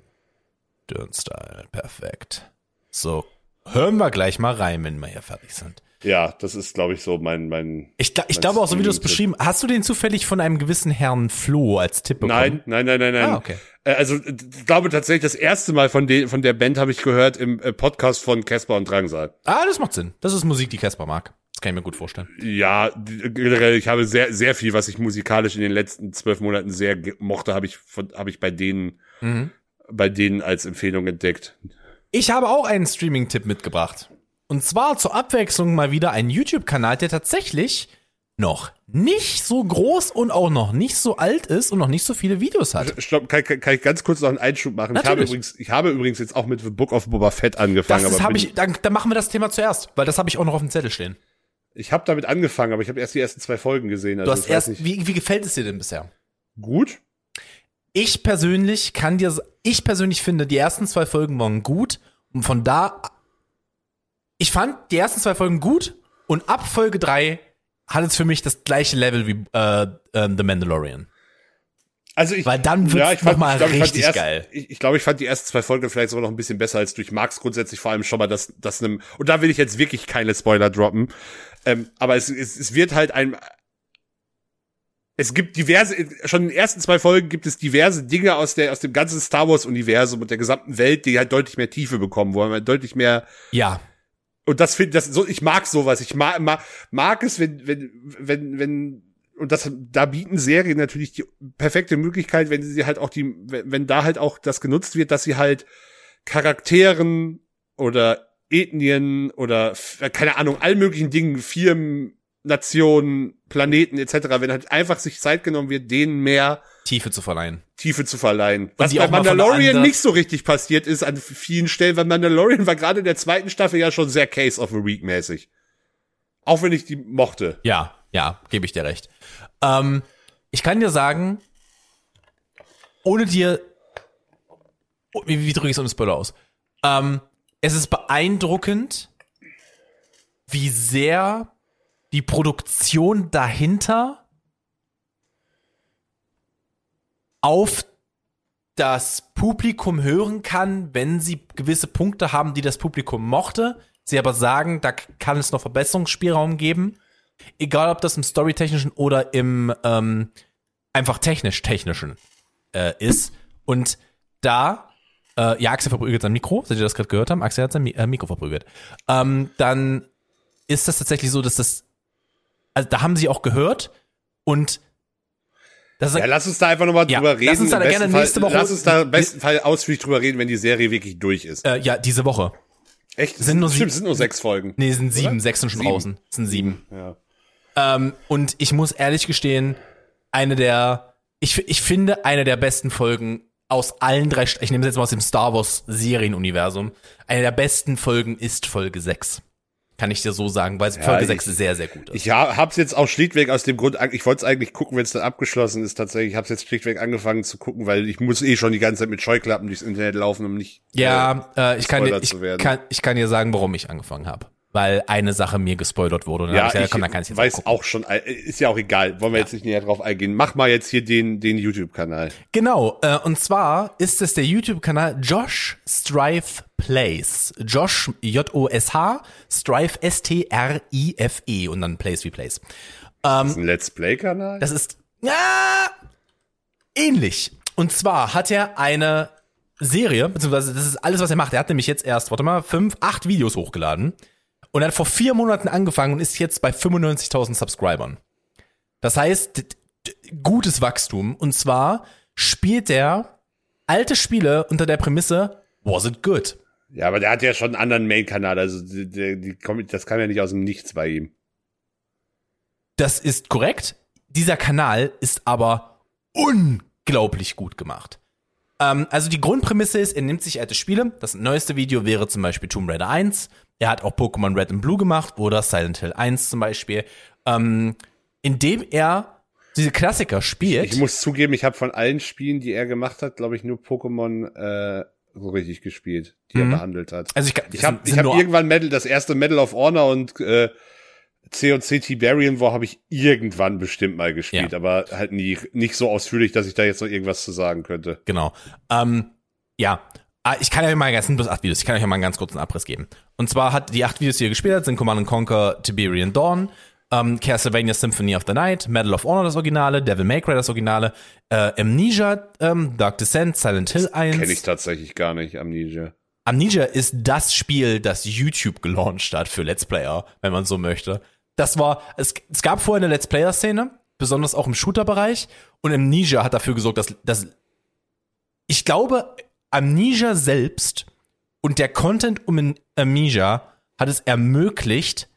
Turnstyle, perfekt. So, hören wir gleich mal rein, wenn wir hier fertig sind. Ja, das ist, glaube ich, so mein, mein. Ich, ich Mein glaube auch, so wie du es beschrieben hast, du den zufällig von einem gewissen Herrn Flo als Tipp bekommen? Nein, nein, nein, nein, nein. Ah, okay. Äh, Also, ich glaube tatsächlich, das erste Mal von, de von der Band habe ich gehört im äh, Podcast von Casper und Drangsal. Ah, das macht Sinn. Das ist Musik, die Casper mag. Das kann ich mir gut vorstellen. Ja, generell, ich habe sehr, sehr viel, was ich musikalisch in den letzten zwölf Monaten sehr mochte, habe ich von, habe ich bei denen, Mhm. bei denen als Empfehlung entdeckt. Ich habe auch einen Streaming-Tipp mitgebracht. Und zwar zur Abwechslung mal wieder einen YouTube-Kanal, der tatsächlich noch nicht so groß und auch noch nicht so alt ist und noch nicht so viele Videos hat. Stopp, kann, kann, kann ich ganz kurz noch einen Einschub machen? Ich habe übrigens, ich habe übrigens jetzt auch mit The Book of Boba Fett angefangen. Das aber habe ich, dann, dann machen wir das Thema zuerst, weil das habe ich auch noch auf dem Zettel stehen. Ich habe damit angefangen, aber ich habe erst die ersten zwei Folgen gesehen. Du Also hast ich weiß erst, wie, wie gefällt es dir denn bisher? gut. Ich persönlich kann dir, ich persönlich finde, die ersten zwei Folgen waren gut und von da, ich fand die ersten zwei Folgen gut und ab Folge drei hat es für mich das gleiche Level wie äh, ähm, The Mandalorian. Also ich, Weil dann wird's ich fand- mal ich glaub, ich richtig ersten- geil. Ich, ich glaube, ich fand die ersten zwei Folgen vielleicht sogar noch ein bisschen besser als durch Marx grundsätzlich vor allem schon mal das, das einem, und da will ich jetzt wirklich keine Spoiler droppen, ähm, aber es, es, es wird halt ein, es gibt diverse, schon in den ersten zwei Folgen gibt es diverse Dinge aus der, aus dem ganzen Star Wars Universum und der gesamten Welt, die halt deutlich mehr Tiefe bekommen, wo man deutlich mehr, Ja, und das finde das so ich mag sowas. Ich mag mag, mag es wenn wenn wenn wenn und das da bieten Serien natürlich die perfekte Möglichkeit wenn sie halt auch die wenn, wenn da halt auch das genutzt wird dass sie halt Charakteren oder Ethnien oder f- keine Ahnung all möglichen Dingen Firmen Nationen Planeten etc wenn halt einfach sich Zeit genommen wird denen mehr Tiefe zu verleihen. Tiefe zu verleihen. Was die bei Mandalorian nicht so richtig passiert ist an vielen Stellen, weil Mandalorian war gerade in der zweiten Staffel ja schon sehr Case of the Week mäßig. Auch wenn ich die mochte. Ja, ja, gebe ich dir recht. Ähm, ich kann dir sagen, ohne dir, oh, wie, wie drücke ich es ohne Spoiler aus? Ähm, es ist beeindruckend, wie sehr die Produktion dahinter auf das Publikum hören kann, wenn sie gewisse Punkte haben, die das Publikum mochte. Sie aber sagen, da kann es noch Verbesserungsspielraum geben. Egal, ob das im Storytechnischen oder im ähm, einfach technisch-technischen äh, ist. Und da, äh, ja, Axel verprügelt sein Mikro, seid ihr das gerade gehört haben? Axel hat sein Mi äh, Mikro verprügelt. Ähm, dann ist das tatsächlich so, dass das, also da haben sie auch gehört und das ist, Ja, lass uns da einfach nochmal Ja, drüber lass reden. uns da Im gerne Fall, nächste Woche- Lass uns da im besten Fall ausführlich drüber reden, wenn die Serie wirklich durch ist. äh, ja, diese Woche. Echt? sind nur Stimmt, sind nur sechs Folgen. Nee, es sind sieben, Oder? sechs sind schon Sieben. draußen. Es sind sieben. Ja. Ähm, und ich muss ehrlich gestehen, eine der, ich, ich finde, eine der besten Folgen aus allen drei, ich nehme es jetzt mal aus dem Star Wars Serienuniversum, eine der besten Folgen ist Folge 6. Kann ich dir so sagen, weil Folge ich- 6 sehr, sehr gut ist. Ich ha- hab's jetzt auch schlichtweg aus dem Grund, ich wollte es eigentlich gucken, wenn es dann abgeschlossen ist tatsächlich. Ich hab's jetzt schlichtweg angefangen zu gucken, weil ich muss eh schon die ganze Zeit mit Scheuklappen durchs Internet laufen, um nicht. ja, äh, ich, kann dir, ich, zu werden. kann, ich kann dir sagen, warum ich angefangen habe. Weil eine Sache mir gespoilert wurde. Ja, ich ich komm, dann kann ich jetzt weiß auch auch schon, äh, ist ja auch egal. Wollen wir jetzt nicht näher drauf eingehen. Mach mal jetzt hier den, den YouTube-Kanal. Genau, äh, und zwar ist es der YouTube-Kanal Josh Strife Plays. Josh, J-O-S-H, Strife S-T-R-I-F-E und dann Plays wie Plays. Das ist ein Let's Play-Kanal? Das ist ja, ähnlich. Und zwar hat er eine Serie, beziehungsweise das ist alles, was er macht. Er hat nämlich jetzt erst, warte mal, fünf, acht Videos hochgeladen. Und er hat vor vier Monaten angefangen und ist jetzt bei 95.000 Subscribern. Das heißt, gutes Wachstum. Und zwar spielt er alte Spiele unter der Prämisse, was it good? Ja, aber der hat ja schon einen anderen Main-Kanal. Also die, die, die, das kam ja nicht aus dem Nichts bei ihm. Das ist korrekt. Dieser Kanal ist aber unglaublich gut gemacht. Ähm, also die Grundprämisse ist, er nimmt sich alte Spiele. Das neueste Video wäre zum Beispiel Tomb Raider 1. Er hat auch Pokémon Red and Blue gemacht oder Silent Hill 1 zum Beispiel. Ähm, indem er diese Klassiker spielt. Ich muss zugeben, ich habe von allen Spielen, die er gemacht hat, glaube ich, nur Pokémon äh, so richtig gespielt, die Mhm. er behandelt hat. also ich, Ich habe ich hab irgendwann Medal, das erste Medal of Honor und äh, C&C Tiberian War habe ich irgendwann bestimmt mal gespielt, Ja. aber halt nie, nicht so ausführlich, dass ich da jetzt noch irgendwas zu sagen könnte. Genau. Ähm, ja. Ah, Ich kann euch mal ganz, sind bloß acht Videos, ich kann euch ja mal einen ganz kurzen Abriss geben. Und zwar hat die acht Videos, die ihr gespielt habt, sind Command Conquer, Tiberian Dawn, ähm, Castlevania Symphony of the Night, Medal of Honor das Originale, Devil May Cry das Originale, äh, Amnesia, ähm, Dark Descent, Silent Hill 1. Kenne ich tatsächlich gar nicht, Amnesia. Amnesia ist das Spiel, das YouTube gelauncht hat für Let's Player, wenn man so möchte. Das war, es, es gab vorher eine Let's Player-Szene, besonders auch im Shooter-Bereich, und Amnesia hat dafür gesorgt, dass, dass ich glaube, Amnesia selbst und der Content um Amnesia hat es ermöglicht,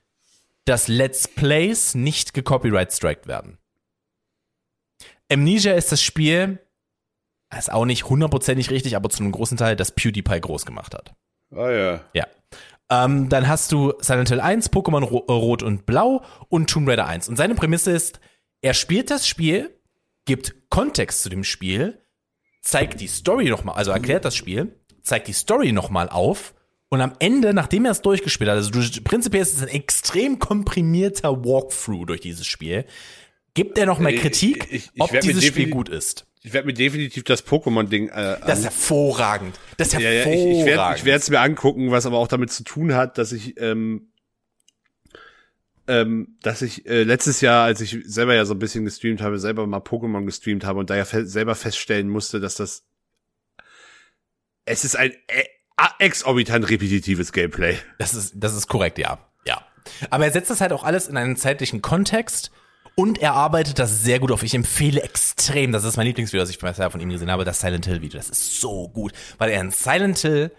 dass Let's Plays nicht gecopyright-striked werden. Amnesia ist das Spiel, ist auch nicht hundertprozentig richtig, aber zu einem großen Teil, das PewDiePie groß gemacht hat. Ah ja. Ja. Ähm, dann hast du Silent Hill 1, Pokémon Ro äh, Rot und Blau und Tomb Raider 1. Und seine Prämisse ist, er spielt das Spiel, gibt Kontext zu dem Spiel, zeigt die Story nochmal, also erklärt das Spiel, zeigt die Story nochmal auf und am Ende, nachdem er es durchgespielt hat, also du, prinzipiell ist es ein extrem komprimierter Walkthrough durch dieses Spiel, gibt er nochmal Ich- Kritik, ich- ich ob werd mir dieses Spiel gut ist. Ich werde mir definitiv das Pokémon-Ding äh, Das ist hervorragend. Das ist Ja, ja, hervorragend. ich, ich werde ich es mir angucken, was aber auch damit zu tun hat, dass ich ähm, ähm, dass ich äh, letztes Jahr, als ich selber ja so ein bisschen gestreamt habe, selber mal Pokémon gestreamt habe und da ja fe selber feststellen musste, dass das es ist ein äh, exorbitant repetitives Gameplay. Das ist, das ist korrekt, ja. Ja. Aber er setzt das halt auch alles in einen zeitlichen Kontext und er arbeitet das sehr gut auf. Ich empfehle extrem, das ist mein Lieblingsvideo, das ich bisher von ihm gesehen habe, das Silent Hill Video. Das ist so gut, weil er in Silent Hill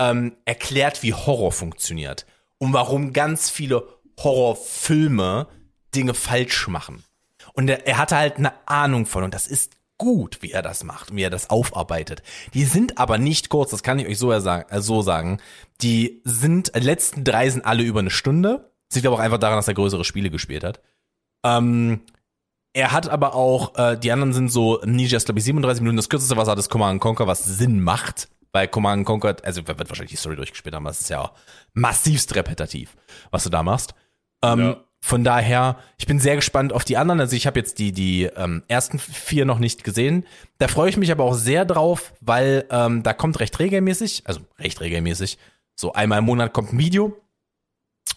ähm, erklärt, wie Horror funktioniert und warum ganz viele Horrorfilme Dinge falsch machen. Und er, er hatte halt eine Ahnung von und das ist gut, wie er das macht, wie er das aufarbeitet. Die sind aber nicht kurz, das kann ich euch so, sagen, äh, so sagen. Die sind, die letzten drei sind alle über eine Stunde. Das liegt aber auch einfach daran, dass er größere Spiele gespielt hat. Ähm, er hat aber auch, äh, die anderen sind so, Amnesia ist glaube ich 37 Minuten, das kürzeste was hat ist Command Conquer, was Sinn macht, weil Command Conquer, also wird wahrscheinlich die Story durchgespielt haben, das ist ja massivst repetitiv, was du da machst. Ähm, Ja. Von daher, ich bin sehr gespannt auf die anderen. Also ich habe jetzt die die ähm, ersten vier noch nicht gesehen. Da freue ich mich aber auch sehr drauf, weil ähm, da kommt recht regelmäßig, also recht regelmäßig, so einmal im Monat kommt ein Video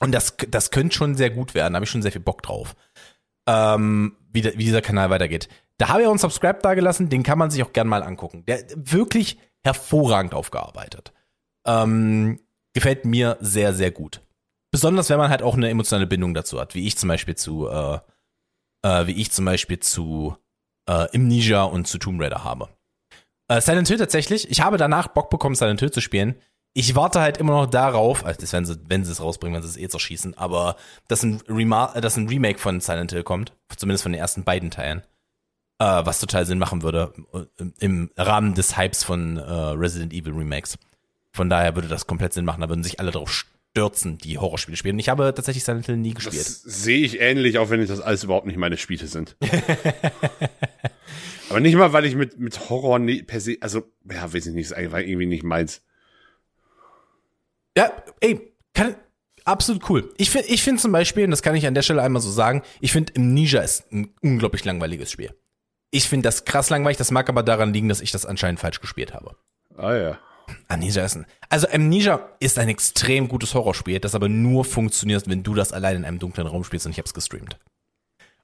und das das könnte schon sehr gut werden. Da habe ich schon sehr viel Bock drauf, ähm, wie, wie dieser Kanal weitergeht. Da habe ich auch einen Subscribe da gelassen, den kann man sich auch gern mal angucken. Der wirklich hervorragend aufgearbeitet. Ähm, gefällt mir sehr sehr gut. Besonders wenn man halt auch eine emotionale Bindung dazu hat, wie ich zum Beispiel zu, äh, äh, wie ich zum Beispiel zu äh, Amnesia und zu Tomb Raider habe. Äh, Silent Hill tatsächlich, ich habe danach Bock bekommen, Silent Hill zu spielen. Ich warte halt immer noch darauf, also das werden sie, wenn sie es rausbringen, wenn sie es eh zerschießen, aber dass ein, Remar dass ein Remake von Silent Hill kommt, zumindest von den ersten beiden Teilen, äh, was total Sinn machen würde äh, im Rahmen des Hypes von äh, Resident Evil Remakes. Von daher würde das komplett Sinn machen, da würden sich alle drauf stürzen, die Horrorspiele spielen. Ich habe tatsächlich Silent Hill nie gespielt. Das sehe ich ähnlich, auch wenn ich das alles überhaupt nicht meine Spiele sind. Aber nicht mal, weil ich mit, mit Horror nie, per se, also, ja, weiß ich nicht, ist irgendwie nicht meins. Ja, ey, kann, absolut cool. Ich finde ich find zum Beispiel, und das kann ich an der Stelle einmal so sagen, ich finde Amnesia ist ein unglaublich langweiliges Spiel. Ich finde das krass langweilig, das mag aber daran liegen, dass ich das anscheinend falsch gespielt habe. Ah ja. Amnesia ist ein, also Amnesia ist ein extrem gutes Horrorspiel, das aber nur funktioniert, wenn du das allein in einem dunklen Raum spielst und ich hab's gestreamt.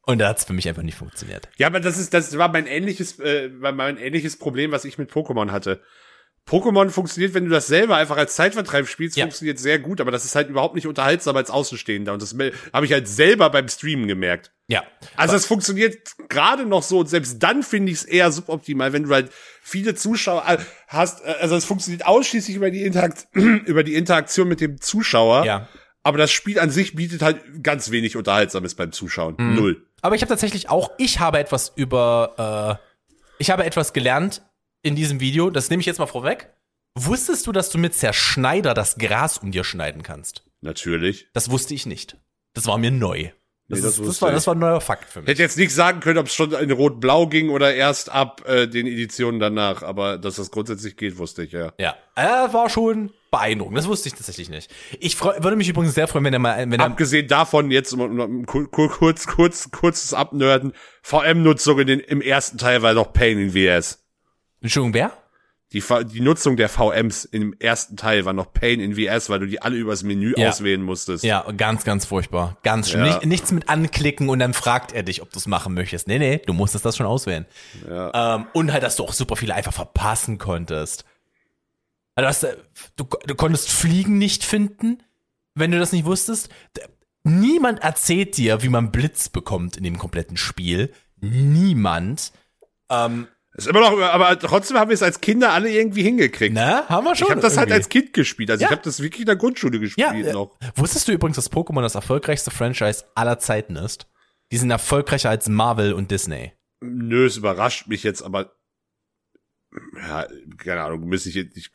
Und da hat's für mich einfach nicht funktioniert. Ja, aber das ist, das war mein ähnliches, äh, war mein ähnliches Problem, was ich mit Pokémon hatte. Pokémon funktioniert, wenn du das selber einfach als Zeitvertreib spielst, Ja. funktioniert sehr gut, aber das ist halt überhaupt nicht unterhaltsam als Außenstehender. Und das habe ich halt selber beim Streamen gemerkt. Ja. Also es funktioniert gerade noch so und selbst dann finde ich es eher suboptimal, wenn du halt viele Zuschauer hast. äh, Also es funktioniert ausschließlich über die, Interakt über die Interaktion mit dem Zuschauer. Ja. Aber das Spiel an sich bietet halt ganz wenig Unterhaltsames beim Zuschauen. Mhm. Null. Aber ich habe tatsächlich auch, ich habe etwas über, äh, ich habe etwas gelernt in diesem Video, das nehme ich jetzt mal vorweg. Wusstest du, dass du mit Zerschneider das Gras um dir schneiden kannst? Natürlich. Das wusste ich nicht. Das war mir neu. Das, Nee, das ist, das, war, ich. das war ein neuer Fakt für mich. Hätte jetzt nicht sagen können, ob es schon in Rot-Blau ging oder erst ab äh, den Editionen danach, aber dass das grundsätzlich geht, wusste ich ja. Ja, er war schon beeindruckend. Das wusste ich tatsächlich nicht. Ich freu, würde mich übrigens sehr freuen, wenn er mal, wenn er, Abgesehen davon, jetzt um, kur- kur- kurz, kurz, kurzes Abnörden, VM-Nutzung in den, im ersten Teil war noch Pain in VS. Entschuldigung, wer? Die, die Nutzung der VMs im ersten Teil war noch Pain in VS, weil du die alle übers Menü Ja. auswählen musstest. Ja, ganz, ganz furchtbar. Ganz schön. Ja. Nicht, nichts mit anklicken und dann fragt er dich, ob du es machen möchtest. Nee, nee, du musstest das schon auswählen. Ähm, und halt, dass du auch super viele einfach verpassen konntest. Also, äh, du, du konntest Fliegen nicht finden, wenn du das nicht wusstest. Niemand erzählt dir, wie man Blitz bekommt in dem kompletten Spiel. Niemand. Ähm, Ist immer noch, aber trotzdem haben wir es als Kinder alle irgendwie hingekriegt. na, haben wir schon. ich habe das halt irgendwie. als Kind gespielt. Also Ja. ich habe das wirklich in der Grundschule gespielt Ja, äh, noch. wusstest du übrigens, dass Pokémon das erfolgreichste Franchise aller Zeiten ist? Die sind erfolgreicher als Marvel und Disney. Nö, es überrascht mich jetzt, aber ja, keine Ahnung, müsste ich jetzt, ich,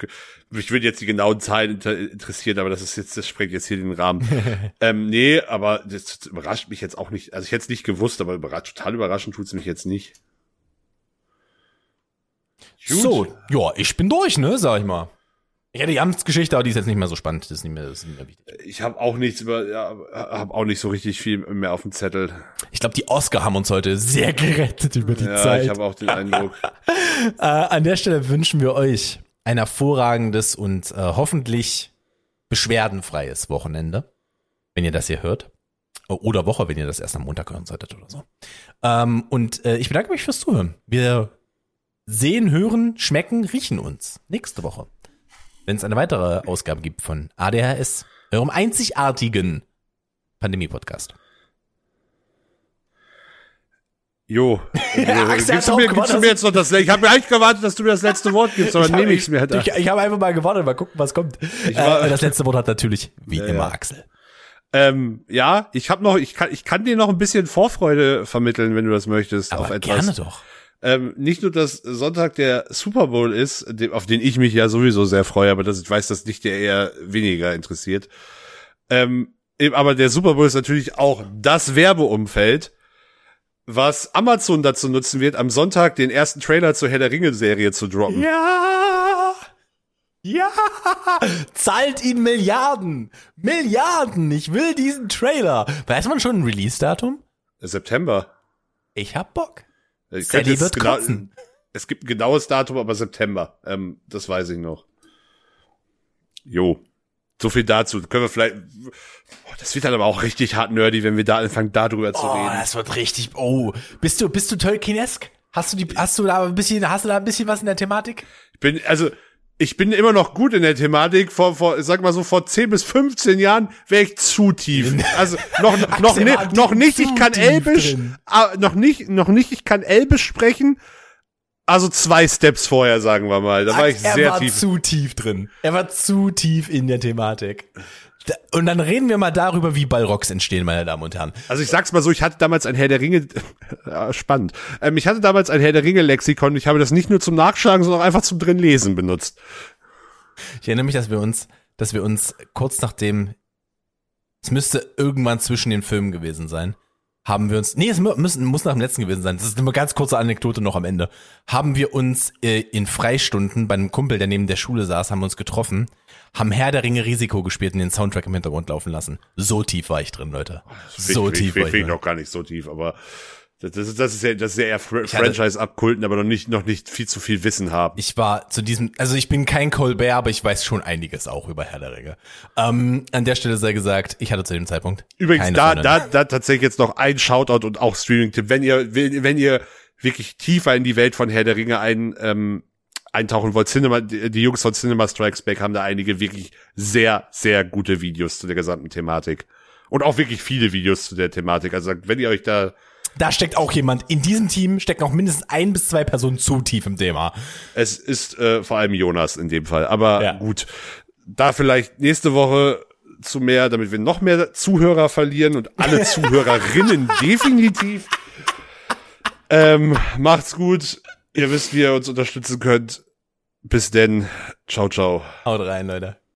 mich würde jetzt die genauen Zahlen inter, interessieren, aber das ist jetzt, das sprengt jetzt hier den Rahmen. ähm, nee, aber das überrascht mich jetzt auch nicht. Also ich hätte es nicht gewusst, aber überrascht, total überraschend tut's mich jetzt nicht. Gut. So, ja, ich bin durch, ne, sag ich mal. Ich hätte die Amtsgeschichte, aber die ist jetzt nicht mehr so spannend. Das ist nicht mehr, das ist nicht mehr wichtig. Ich habe auch nichts über, ja, habe auch nicht so richtig viel mehr auf dem Zettel. Ich glaube, die Oscar haben uns heute sehr gerettet über die Ja, Zeit. ich habe auch den Eindruck. Äh, an der Stelle wünschen wir euch ein hervorragendes und äh, hoffentlich beschwerdenfreies Wochenende, wenn ihr das hier hört. Oder Woche, wenn ihr das erst am Montag hören solltet oder so. Ähm, und äh, ich bedanke mich fürs Zuhören. Wir sehen, hören, schmecken, riechen uns nächste Woche. Wenn es eine weitere Ausgabe gibt von ADHS, eurem einzigartigen Pandemie-Podcast. Jo. Axel gibst du mir, gibst du dass- mir jetzt noch das, ich habe mir eigentlich gewartet, dass du mir das letzte Wort gibst, aber nehme ich es mir halt. Ich, ich habe einfach mal gewartet, mal gucken, was kommt. war- äh, das letzte Wort hat natürlich, wie Ja, immer. Axel. Ähm, ja, ich habe noch, ich kann, ich kann dir noch ein bisschen Vorfreude vermitteln, wenn du das möchtest, Aber auf etwas. gerne doch. Ähm, nicht nur, dass Sonntag der Super Bowl ist, auf den ich mich ja sowieso sehr freue, aber das, ich weiß, dass dich der eher weniger interessiert. Ähm, aber der Super Bowl ist natürlich auch das Werbeumfeld, was Amazon dazu nutzen wird, am Sonntag den ersten Trailer zur Herr der Ringe-Serie zu droppen. Ja! Ja! Zahlt ihn Milliarden! Milliarden! Ich will diesen Trailer! Weiß man schon ein Release-Datum? September. Ich hab Bock. Ich Sally könnte jetzt wird genau- kotzen. Es gibt ein genaues Datum, aber September. Ähm, das weiß ich noch. Jo. So viel dazu. Können wir vielleicht. Oh, das wird dann aber auch richtig hart nerdy, wenn wir da anfangen, darüber zu Oh, reden. das wird richtig. Oh, bist du bist du Tolkienesk? Hast du die hast du da ein bisschen hast du da ein bisschen was in der Thematik? Ich bin, also, ich bin immer noch gut in der Thematik. Vor, vor, sag mal so, vor 10 bis 15 Jahren wäre ich zu tief. Also, noch, noch, war noch nicht, ich kann Elbisch, ah, noch nicht, noch nicht, ich kann Elbisch sprechen. Also zwei Steps vorher, sagen wir mal. Da war ich er sehr war tief. zu tief drin. Er war zu tief in der Thematik. Und dann reden wir mal darüber, wie Ballrocks entstehen, meine Damen und Herren. Also ich sag's mal so, ich hatte damals ein Herr der Ringe, spannend. Ähm, ich hatte damals ein Herr der Ringe Lexikon. Ich habe das nicht nur zum Nachschlagen, sondern auch einfach zum drin lesen benutzt. Ich erinnere mich, dass wir uns, dass wir uns kurz nachdem, es müsste irgendwann zwischen den Filmen gewesen sein, haben wir uns, nee, es müssen, muss nach dem letzten gewesen sein. Das ist eine ganz kurze Anekdote noch am Ende. Haben wir uns äh, in Freistunden bei einem Kumpel, der neben der Schule saß, haben wir uns getroffen, haben Herr der Ringe Risiko gespielt und den Soundtrack im Hintergrund laufen lassen. So tief war ich drin, Leute. So ich, tief ich, war ich, ich drin. noch gar nicht so tief, aber das, ist, das ist ja, das ist ja eher Fr Franchise abkulten, aber noch nicht, noch nicht viel zu viel Wissen haben. Ich war zu diesem, also ich bin kein Colbert, aber ich weiß schon einiges auch über Herr der Ringe. Ähm, an der Stelle sei gesagt, ich hatte zu dem Zeitpunkt Übrigens, da, Freundin. da, da tatsächlich jetzt noch ein Shoutout und auch Streaming-Tipp. Wenn ihr, wenn, wenn ihr wirklich tiefer in die Welt von Herr der Ringe ein, ähm, eintauchen wollt, Cinema, die die Jungs von Cinema Strikes Back haben da einige wirklich sehr, sehr gute Videos zu der gesamten Thematik. Und auch wirklich viele Videos zu der Thematik. Also wenn ihr euch da, Da steckt auch jemand, in diesem Team stecken auch mindestens ein bis zwei Personen zu tief im Thema. es ist äh, vor allem Jonas in dem Fall. Aber Ja. gut, da vielleicht nächste Woche zu mehr, damit wir noch mehr Zuhörer verlieren und alle Zuhörerinnen definitiv. Ähm, macht's gut. Ihr wisst, wie ihr uns unterstützen könnt. Bis denn. Ciao, ciao. Haut rein, Leute.